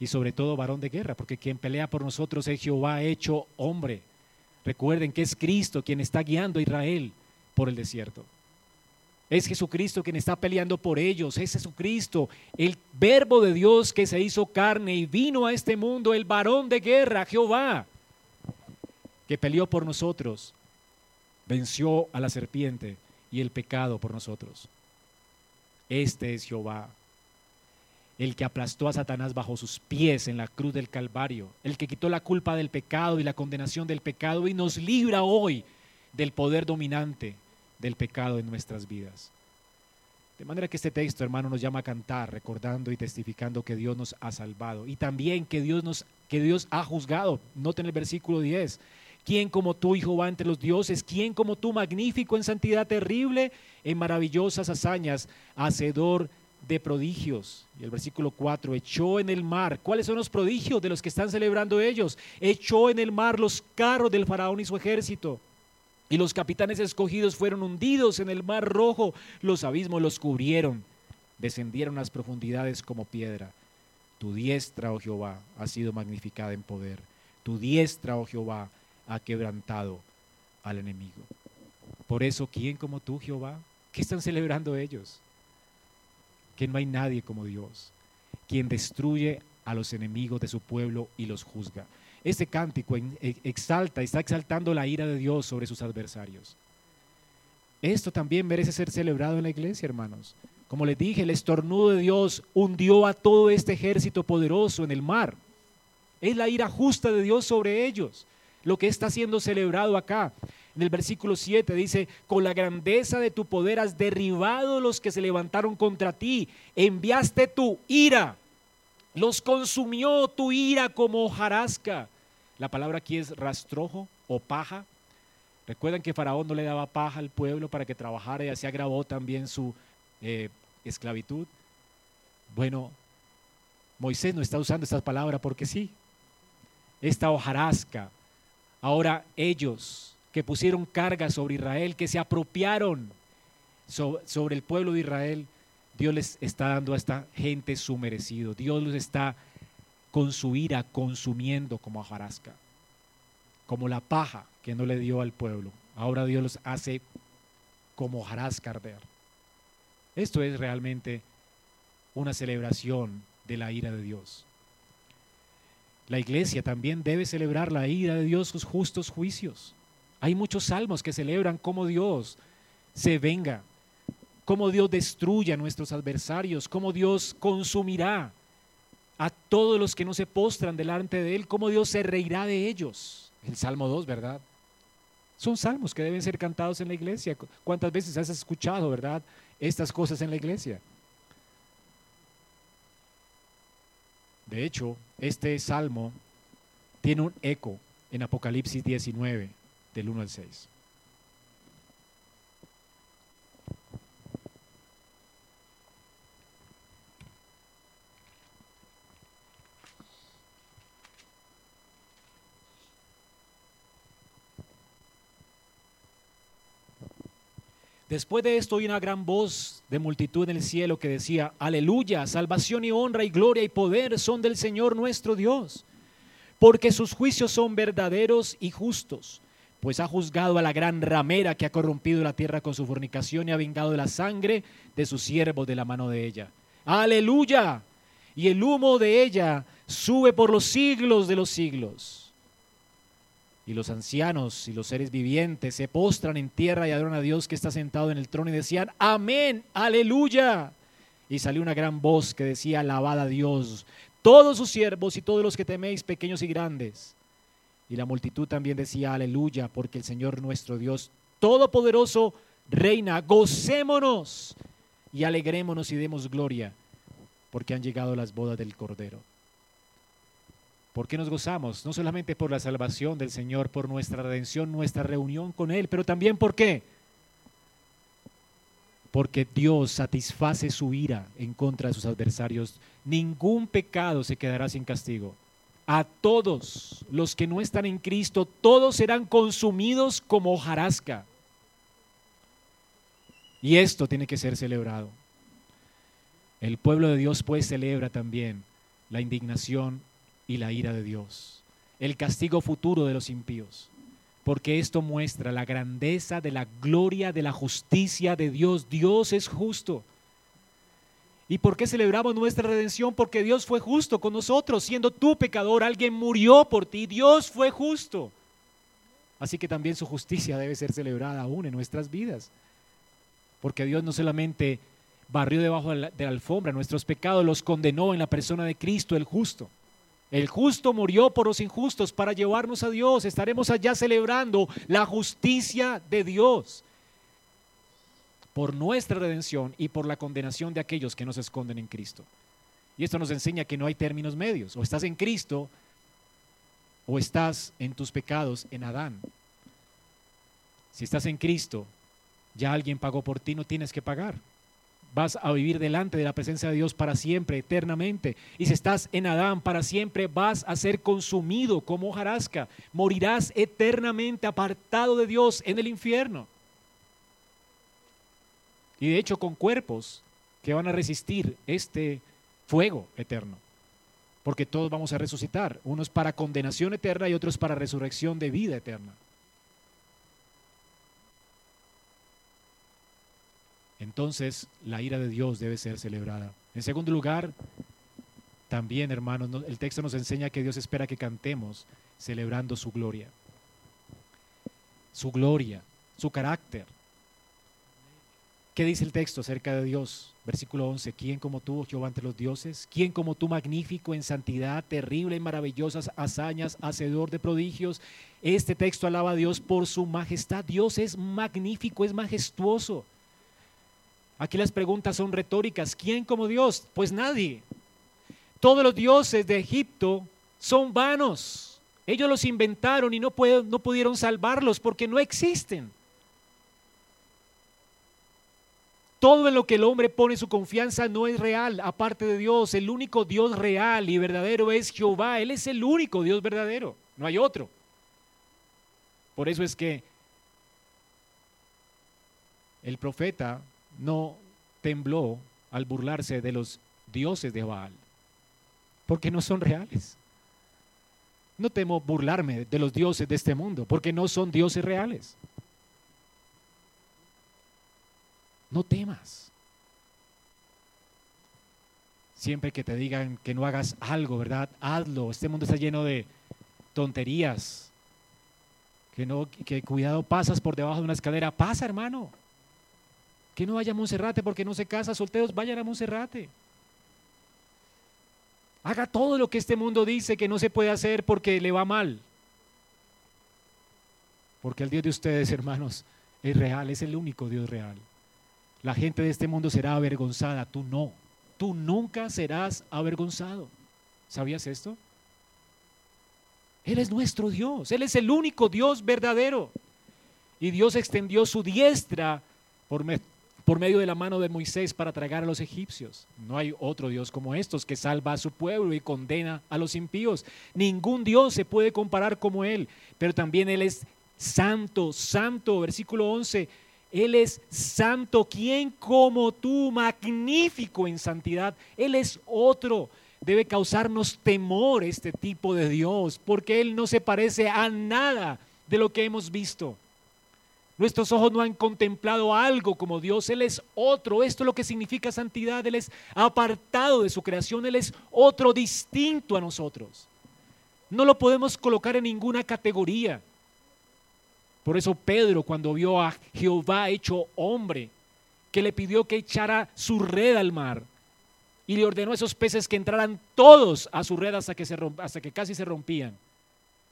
Y sobre todo varón de guerra, porque quien pelea por nosotros es Jehová hecho hombre. Recuerden que es Cristo quien está guiando a Israel por el desierto. Es Jesucristo quien está peleando por ellos. Es Jesucristo, el verbo de Dios que se hizo carne y vino a este mundo, el varón de guerra, Jehová, que peleó por nosotros, venció a la serpiente y el pecado por nosotros. Este es Jehová, el que aplastó a Satanás bajo sus pies en la cruz del Calvario, el que quitó la culpa del pecado y la condenación del pecado y nos libra hoy del poder dominante del pecado en nuestras vidas. De manera que este texto, hermano, nos llama a cantar, recordando y testificando que Dios nos ha salvado y también que Dios nos que Dios ha juzgado. Noten el versículo 10. ¿Quién como tú, hijo, va entre los dioses? ¿Quién como tú, magnífico en santidad terrible, en maravillosas hazañas, hacedor de prodigios? Y el versículo 4, echó en el mar. ¿Cuáles son los prodigios de los que están celebrando ellos? Echó en el mar los carros del faraón y su ejército. Y los capitanes escogidos fueron hundidos en el mar rojo, los abismos los cubrieron, descendieron las profundidades como piedra. Tu diestra, oh Jehová, ha sido magnificada en poder. Tu diestra, oh Jehová, ha quebrantado al enemigo. Por eso, ¿quién como tú, Jehová? ¿Qué están celebrando ellos? Que no hay nadie como Dios, quien destruye a los enemigos de su pueblo y los juzga. Este cántico e, exalta, está exaltando la ira de Dios sobre sus adversarios. Esto también merece ser celebrado en la iglesia, hermanos. Como les dije, el estornudo de Dios hundió a todo este ejército poderoso en el mar. Es la ira justa de Dios sobre ellos, lo que está siendo celebrado acá. En el versículo 7 dice, con la grandeza de tu poder has derribado los que se levantaron contra ti, enviaste tu ira, los consumió tu ira como hojarasca. La palabra aquí es rastrojo o paja. Recuerdan que Faraón no le daba paja al pueblo para que trabajara y así agravó también su eh, esclavitud. Bueno, Moisés no está usando esta palabra porque sí. Esta hojarasca. Ahora ellos que pusieron carga sobre Israel, que se apropiaron sobre el pueblo de Israel, Dios les está dando a esta gente su merecido. Dios los está con su ira consumiendo como ajarasca, como la paja que no le dio al pueblo. Ahora Dios los hace como hojarasca arder. Esto es realmente una celebración de la ira de Dios. La iglesia también debe celebrar la ira de Dios, sus justos juicios. Hay muchos salmos que celebran cómo Dios se venga, cómo Dios destruye a nuestros adversarios, cómo Dios consumirá a todos los que no se postran delante de Él, cómo Dios se reirá de ellos. El Salmo 2, ¿verdad? Son salmos que deben ser cantados en la iglesia. ¿Cuántas veces has escuchado, verdad, estas cosas en la iglesia? De hecho, este salmo tiene un eco en Apocalipsis 19, del 1 al 6. Después de esto oí una gran voz de multitud en el cielo que decía, aleluya, salvación y honra y gloria y poder son del Señor nuestro Dios, porque sus juicios son verdaderos y justos, pues ha juzgado a la gran ramera que ha corrompido la tierra con su fornicación y ha vengado la sangre de sus siervos de la mano de ella. Aleluya, y el humo de ella sube por los siglos de los siglos. Y los ancianos y los seres vivientes se postran en tierra y adoran a Dios que está sentado en el trono y decían, amén, aleluya. Y salió una gran voz que decía, alabad a Dios, todos sus siervos y todos los que teméis, pequeños y grandes. Y la multitud también decía, aleluya, porque el Señor nuestro Dios Todopoderoso reina, gocémonos y alegrémonos y demos gloria, porque han llegado las bodas del Cordero. ¿Por qué nos gozamos? No solamente por la salvación del Señor, por nuestra redención, nuestra reunión con Él, pero también por qué? Porque Dios satisface su ira en contra de sus adversarios. Ningún pecado se quedará sin castigo. A todos los que no están en Cristo, todos serán consumidos como hojarasca. Y esto tiene que ser celebrado. El pueblo de Dios pues celebra también la indignación y la ira de Dios, el castigo futuro de los impíos, porque esto muestra la grandeza de la gloria de la justicia de Dios. Dios es justo. ¿Y por qué celebramos nuestra redención? Porque Dios fue justo con nosotros, siendo tú pecador, alguien murió por ti, Dios fue justo. Así que también su justicia debe ser celebrada aún en nuestras vidas. Porque Dios no solamente barrió debajo de la, de la alfombra nuestros pecados, los condenó en la persona de Cristo, el justo. El justo murió por los injustos para llevarnos a Dios. Estaremos allá celebrando la justicia de Dios por nuestra redención y por la condenación de aquellos que nos esconden en Cristo. Y esto nos enseña que no hay términos medios. O estás en Cristo o estás en tus pecados en Adán. Si estás en Cristo, ya alguien pagó por ti, no tienes que pagar vas a vivir delante de la presencia de Dios para siempre, eternamente. Y si estás en Adán para siempre, vas a ser consumido como hojarasca. Morirás eternamente apartado de Dios en el infierno. Y de hecho con cuerpos que van a resistir este fuego eterno. Porque todos vamos a resucitar. Unos para condenación eterna y otros para resurrección de vida eterna. Entonces la ira de Dios debe ser celebrada. En segundo lugar, también, hermanos, el texto nos enseña que Dios espera que cantemos celebrando su gloria. Su gloria, su carácter. ¿Qué dice el texto acerca de Dios? Versículo 11, ¿quién como tú, Jehová entre los dioses? ¿Quién como tú, magnífico en santidad, terrible en maravillosas hazañas, hacedor de prodigios? Este texto alaba a Dios por su majestad. Dios es magnífico, es majestuoso. Aquí las preguntas son retóricas. ¿Quién como Dios? Pues nadie. Todos los dioses de Egipto son vanos. Ellos los inventaron y no, no pudieron salvarlos porque no existen. Todo en lo que el hombre pone su confianza no es real, aparte de Dios. El único Dios real y verdadero es Jehová. Él es el único Dios verdadero, no hay otro. Por eso es que el profeta no tembló al burlarse de los dioses de Baal, porque no son reales. No temo burlarme de los dioses de este mundo, porque no son dioses reales. No temas. Siempre que te digan que no hagas algo, ¿verdad? Hazlo. Este mundo está lleno de tonterías. Que no, que cuidado pasas por debajo de una escalera. Pasa, hermano. Que no vaya a Monserrate porque no se casa, solteros, vayan a Monserrate. Haga todo lo que este mundo dice que no se puede hacer porque le va mal. Porque el Dios de ustedes, hermanos, es real, es el único Dios real. La gente de este mundo será avergonzada, tú no. Tú nunca serás avergonzado. ¿Sabías esto? Él es nuestro Dios, Él es el único Dios verdadero. Y Dios extendió su diestra por, por medio de la mano de Moisés para tragar a los egipcios. No hay otro Dios como estos que salva a su pueblo y condena a los impíos. Ningún Dios se puede comparar como Él, pero también Él es santo, santo, versículo 11. Él es santo, ¿quién como tú, magnífico en santidad? Él es otro. Debe causarnos temor este tipo de Dios, porque Él no se parece a nada de lo que hemos visto. Nuestros ojos no han contemplado algo como Dios, Él es otro. Esto es lo que significa santidad. Él es apartado de su creación, Él es otro distinto a nosotros. No lo podemos colocar en ninguna categoría. Por eso Pedro, cuando vio a Jehová hecho hombre, que le pidió que echara su red al mar y le ordenó a esos peces que entraran todos a su red hasta que, se hasta que casi se rompían.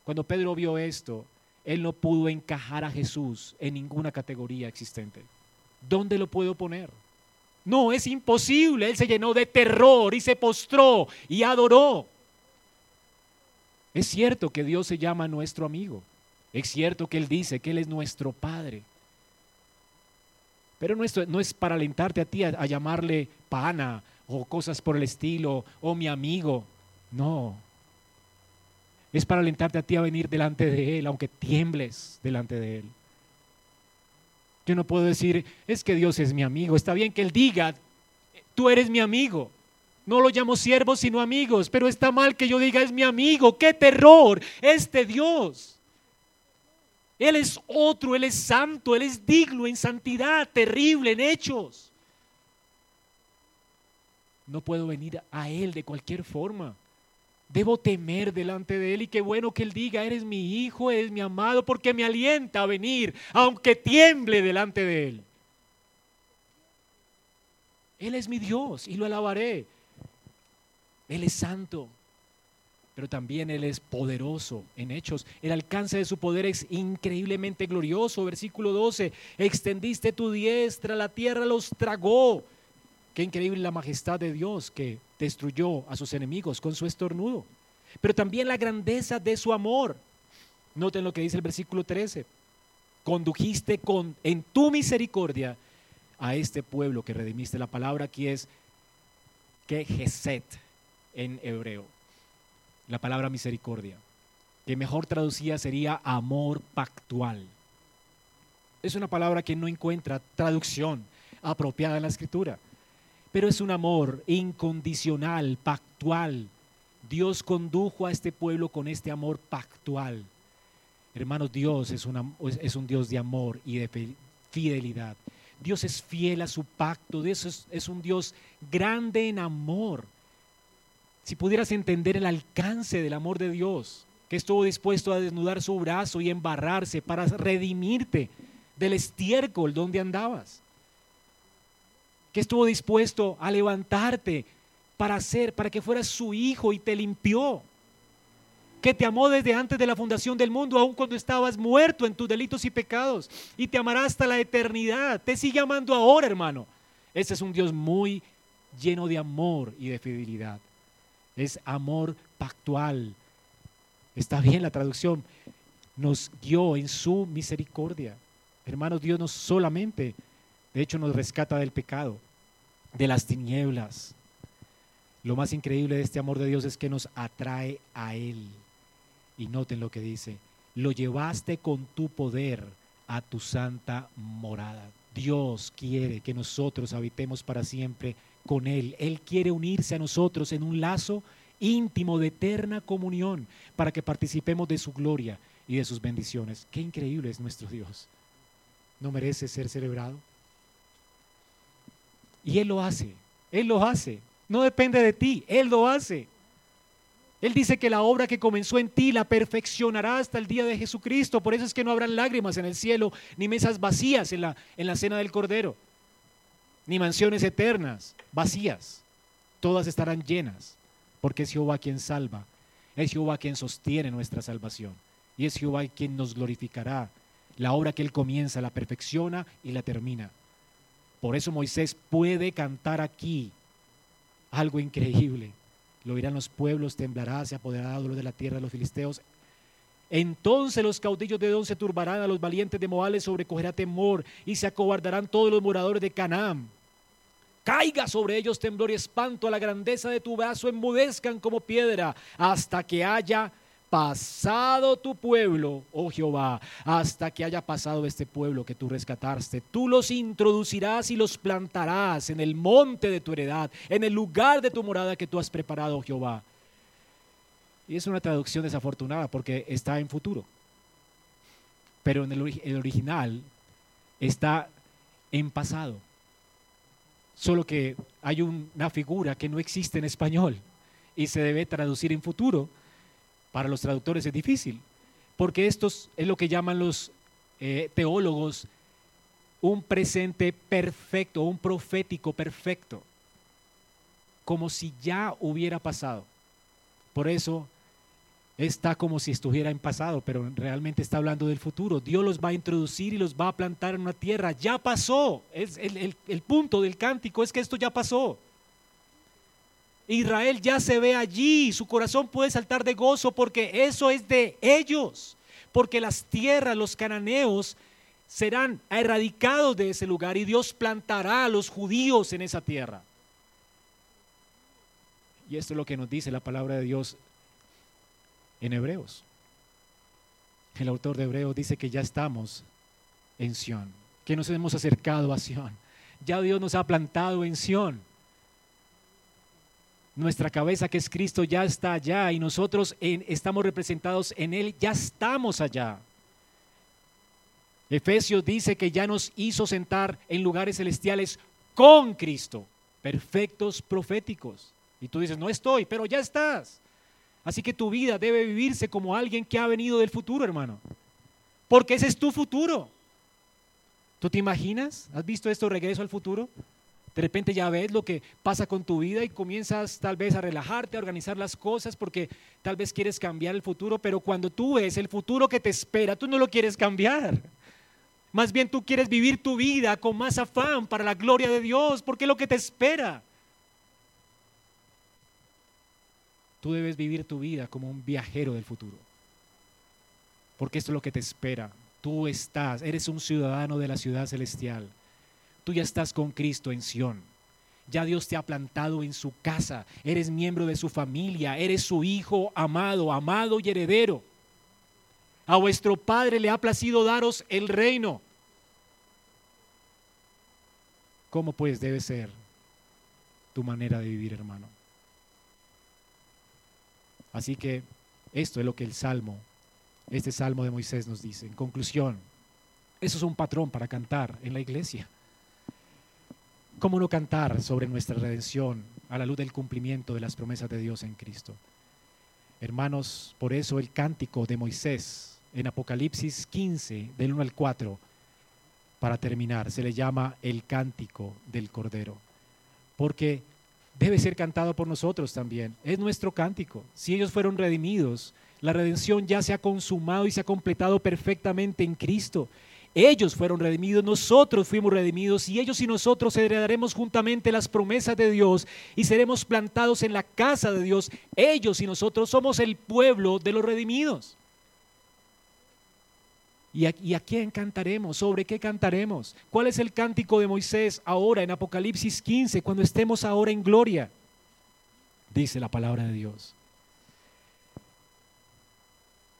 Cuando Pedro vio esto, él no pudo encajar a Jesús en ninguna categoría existente. ¿Dónde lo puedo poner? No, es imposible. Él se llenó de terror y se postró y adoró. Es cierto que Dios se llama nuestro amigo. Es cierto que Él dice que Él es nuestro Padre. Pero no es, no es para alentarte a ti a, a llamarle pana o cosas por el estilo o mi amigo. No, es para alentarte a ti a venir delante de Él, aunque tiembles delante de Él. Yo no puedo decir, es que Dios es mi amigo. Está bien que Él diga, tú eres mi amigo. No lo llamo siervos, sino amigos, pero está mal que yo diga, es mi amigo. ¡Qué terror! Este Dios. Él es otro, Él es santo, Él es digno en santidad, terrible en hechos. No puedo venir a Él de cualquier forma. Debo temer delante de Él y qué bueno que Él diga, eres mi hijo, eres mi amado, porque me alienta a venir, aunque tiemble delante de Él. Él es mi Dios y lo alabaré. Él es santo, pero también Él es poderoso en hechos. El alcance de su poder es increíblemente glorioso. Versículo 12, extendiste tu diestra, la tierra los tragó. Qué increíble la majestad de Dios que destruyó a sus enemigos con su estornudo. Pero también la grandeza de su amor. Noten lo que dice el versículo 13. Condujiste con, en tu misericordia a este pueblo que redimiste. La palabra aquí es que en hebreo. La palabra misericordia. Que mejor traducida sería amor pactual. Es una palabra que no encuentra traducción apropiada en la escritura pero es un amor incondicional, pactual. Dios condujo a este pueblo con este amor pactual. Hermanos, Dios es, es un Dios de amor y de fidelidad. Dios es fiel a su pacto, Dios es, es un Dios grande en amor. Si pudieras entender el alcance del amor de Dios, que estuvo dispuesto a desnudar su brazo y embarrarse para redimirte del estiércol donde andabas que estuvo dispuesto a levantarte para ser, para que fueras su hijo y te limpió, que te amó desde antes de la fundación del mundo, aun cuando estabas muerto en tus delitos y pecados, y te amará hasta la eternidad, te sigue amando ahora, hermano. Ese es un Dios muy lleno de amor y de fidelidad. Es amor pactual. Está bien la traducción. Nos guió en su misericordia. Hermanos, Dios no solamente de hecho, nos rescata del pecado, de las tinieblas. Lo más increíble de este amor de Dios es que nos atrae a Él. Y noten lo que dice, lo llevaste con tu poder a tu santa morada. Dios quiere que nosotros habitemos para siempre con Él. Él quiere unirse a nosotros en un lazo íntimo de eterna comunión para que participemos de su gloria y de sus bendiciones. Qué increíble es nuestro Dios. ¿No merece ser celebrado? Y Él lo hace, Él lo hace. No depende de ti, Él lo hace. Él dice que la obra que comenzó en ti la perfeccionará hasta el día de Jesucristo. Por eso es que no habrán lágrimas en el cielo, ni mesas vacías en la, en la cena del Cordero, ni mansiones eternas vacías. Todas estarán llenas, porque es Jehová quien salva, es Jehová quien sostiene nuestra salvación, y es Jehová quien nos glorificará. La obra que Él comienza la perfecciona y la termina. Por eso Moisés puede cantar aquí algo increíble. Lo oirán los pueblos, temblará, se apoderará dolor de la tierra de los filisteos. Entonces los caudillos de Edom se turbarán, a los valientes de Moab les sobrecogerá temor y se acobardarán todos los moradores de Canaán. Caiga sobre ellos temblor y espanto, a la grandeza de tu brazo enmudezcan como piedra, hasta que haya pasado tu pueblo, oh Jehová, hasta que haya pasado este pueblo que tú rescataste. Tú los introducirás y los plantarás en el monte de tu heredad, en el lugar de tu morada que tú has preparado, oh Jehová. Y es una traducción desafortunada porque está en futuro. Pero en el, original está en pasado. Solo que hay una figura que no existe en español y se debe traducir en futuro. Para los traductores es difícil, porque esto es lo que llaman los eh, teólogos un presente perfecto, un profético perfecto, como si ya hubiera pasado. Por eso está como si estuviera en pasado, pero realmente está hablando del futuro. Dios los va a introducir y los va a plantar en una tierra. Ya pasó. Es el, el, punto del cántico es que esto ya pasó. Israel ya se ve allí, su corazón puede saltar de gozo porque eso es de ellos, porque las tierras, los cananeos, serán erradicados de ese lugar y Dios plantará a los judíos en esa tierra. Y esto es lo que nos dice la palabra de Dios en Hebreos. El autor de Hebreos dice que ya estamos en Sión, que nos hemos acercado a Sión. Ya Dios nos ha plantado en Sión. Nuestra cabeza que es Cristo ya está allá y nosotros estamos representados en Él, ya estamos allá. Efesios dice que ya nos hizo sentar en lugares celestiales con Cristo, perfectos proféticos. Y tú dices, no estoy, pero ya estás. Así que tu vida debe vivirse como alguien que ha venido del futuro, hermano. Porque ese es tu futuro. ¿Tú te imaginas? ¿Has visto esto, regreso al futuro? De repente ya ves lo que pasa con tu vida y comienzas tal vez a relajarte, a organizar las cosas porque tal vez quieres cambiar el futuro, pero cuando tú ves el futuro que te espera, tú no lo quieres cambiar. Más bien tú quieres vivir tu vida con más afán para la gloria de Dios, porque es lo que te espera. Tú debes vivir tu vida como un viajero del futuro. Porque esto es lo que te espera. Tú estás, eres un ciudadano de la ciudad celestial. Tú ya estás con Cristo en Sión. Ya Dios te ha plantado en su casa. Eres miembro de su familia. Eres su hijo amado, amado y heredero. A vuestro Padre le ha placido daros el reino. ¿Cómo pues debe ser tu manera de vivir, hermano? Así que esto es lo que el Salmo, este Salmo de Moisés nos dice. En conclusión, eso es un patrón para cantar en la iglesia. ¿Cómo no cantar sobre nuestra redención a la luz del cumplimiento de las promesas de Dios en Cristo? Hermanos, por eso el cántico de Moisés en Apocalipsis 15, del 1 al 4, para terminar, se le llama el cántico del Cordero. Porque debe ser cantado por nosotros también. Es nuestro cántico. Si ellos fueron redimidos, la redención ya se ha consumado y se ha completado perfectamente en Cristo. Ellos fueron redimidos, nosotros fuimos redimidos y ellos y nosotros heredaremos juntamente las promesas de Dios y seremos plantados en la casa de Dios. Ellos y nosotros somos el pueblo de los redimidos. ¿Y a, quién cantaremos? ¿Sobre qué cantaremos? ¿Cuál es el cántico de Moisés ahora en Apocalipsis 15, cuando estemos ahora en gloria? Dice la palabra de Dios.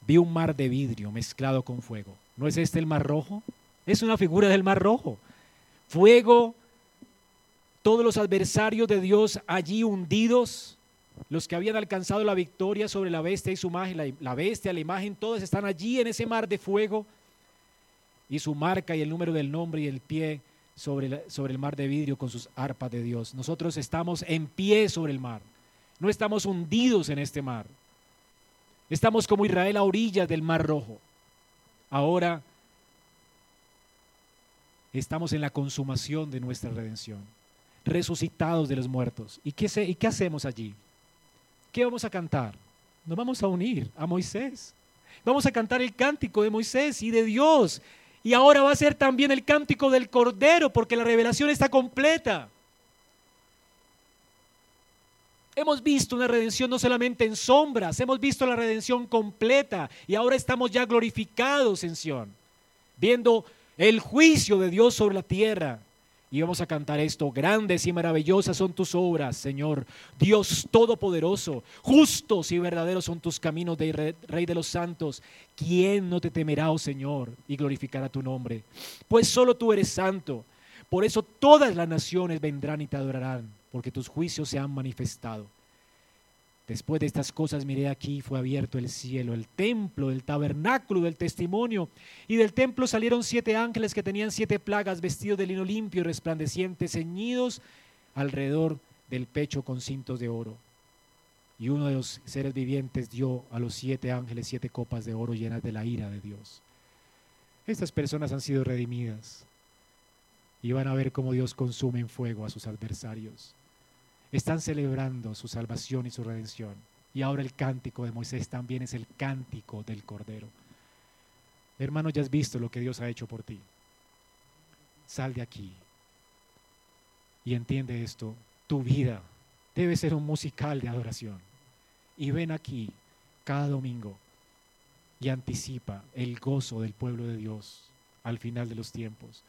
Vi un mar de vidrio mezclado con fuego. ¿No es este el mar rojo? Es una figura del mar rojo. Fuego, todos los adversarios de Dios allí hundidos, los que habían alcanzado la victoria sobre la bestia y su imagen, la, bestia, la imagen, todos están allí en ese mar de fuego y su marca y el número del nombre y el pie sobre, sobre el mar de vidrio con sus arpas de Dios. Nosotros estamos en pie sobre el mar. No estamos hundidos en este mar. Estamos como Israel a orillas del mar rojo. Ahora estamos en la consumación de nuestra redención, resucitados de los muertos. ¿Y qué, ¿Y qué hacemos allí? ¿Qué vamos a cantar? Nos vamos a unir a Moisés. Vamos a cantar el cántico de Moisés y de Dios y ahora va a ser también el cántico del Cordero, porque la revelación está completa. Hemos visto una redención no solamente en sombras, hemos visto la redención completa y ahora estamos ya glorificados en Sión, viendo el juicio de Dios sobre la tierra. Y vamos a cantar esto, grandes y maravillosas son tus obras, Señor, Dios Todopoderoso, justos y verdaderos son tus caminos, de Rey de los santos. ¿Quién no te temerá, oh Señor, y glorificará tu nombre? Pues solo tú eres santo. Por eso todas las naciones vendrán y te adorarán porque tus juicios se han manifestado. Después de estas cosas miré aquí, fue abierto el cielo, el templo, el tabernáculo del testimonio, y del templo salieron siete ángeles que tenían siete plagas, vestidos de lino limpio y resplandeciente, ceñidos alrededor del pecho con cintos de oro. Y uno de los seres vivientes dio a los siete ángeles siete copas de oro llenas de la ira de Dios. Estas personas han sido redimidas y van a ver cómo Dios consume en fuego a sus adversarios están celebrando su salvación y su redención. Y ahora el cántico de Moisés también es el cántico del Cordero. Hermano, ya has visto lo que Dios ha hecho por ti. Sal de aquí y entiende esto. Tu vida debe ser un musical de adoración. Y ven aquí cada domingo y anticipa el gozo del pueblo de Dios al final de los tiempos.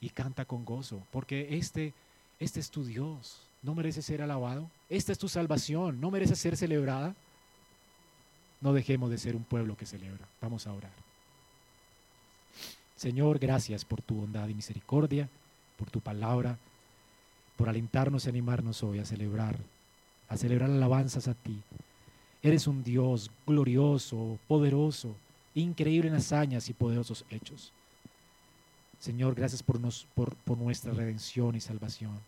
Y canta con gozo, porque este, este es tu Dios no merece ser alabado. Esta es tu salvación, no merece ser celebrada. No dejemos de ser un pueblo que celebra. Vamos a orar. Señor, gracias por tu bondad y misericordia, por tu palabra, por alentarnos y animarnos hoy a celebrar, a celebrar alabanzas a ti. Eres un Dios glorioso, poderoso, increíble en hazañas y poderosos hechos. Señor, gracias por, nos, por, por nuestra redención y salvación.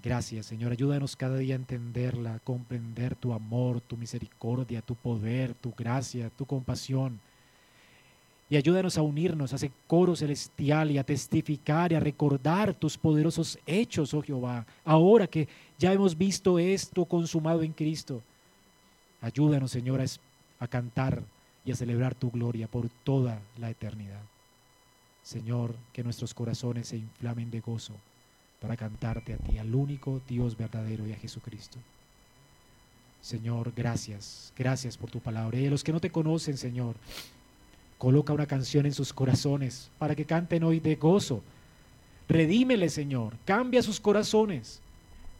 Gracias, Señor. Ayúdanos cada día a entenderla, a comprender tu amor, tu misericordia, tu poder, tu gracia, tu compasión. Y ayúdanos a unirnos a ese coro celestial y a testificar y a recordar tus poderosos hechos, oh Jehová, ahora que ya hemos visto esto consumado en Cristo. Ayúdanos, Señor, a, a cantar y a celebrar tu gloria por toda la eternidad. Señor, que nuestros corazones se inflamen de gozo para cantarte a ti, al único Dios verdadero y a Jesucristo. Señor, gracias, gracias por tu palabra. Y a los que no te conocen, Señor, coloca una canción en sus corazones para que canten hoy de gozo. Redímele, Señor, cambia sus corazones.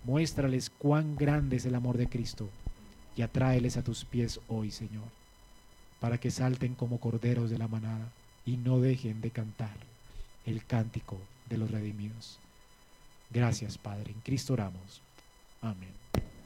Muéstrales cuán grande es el amor de Cristo y atráeles a tus pies hoy, Señor, para que salten como corderos de la manada y no dejen de cantar el cántico de los redimidos. Gracias, Padre. En Cristo oramos. Amén.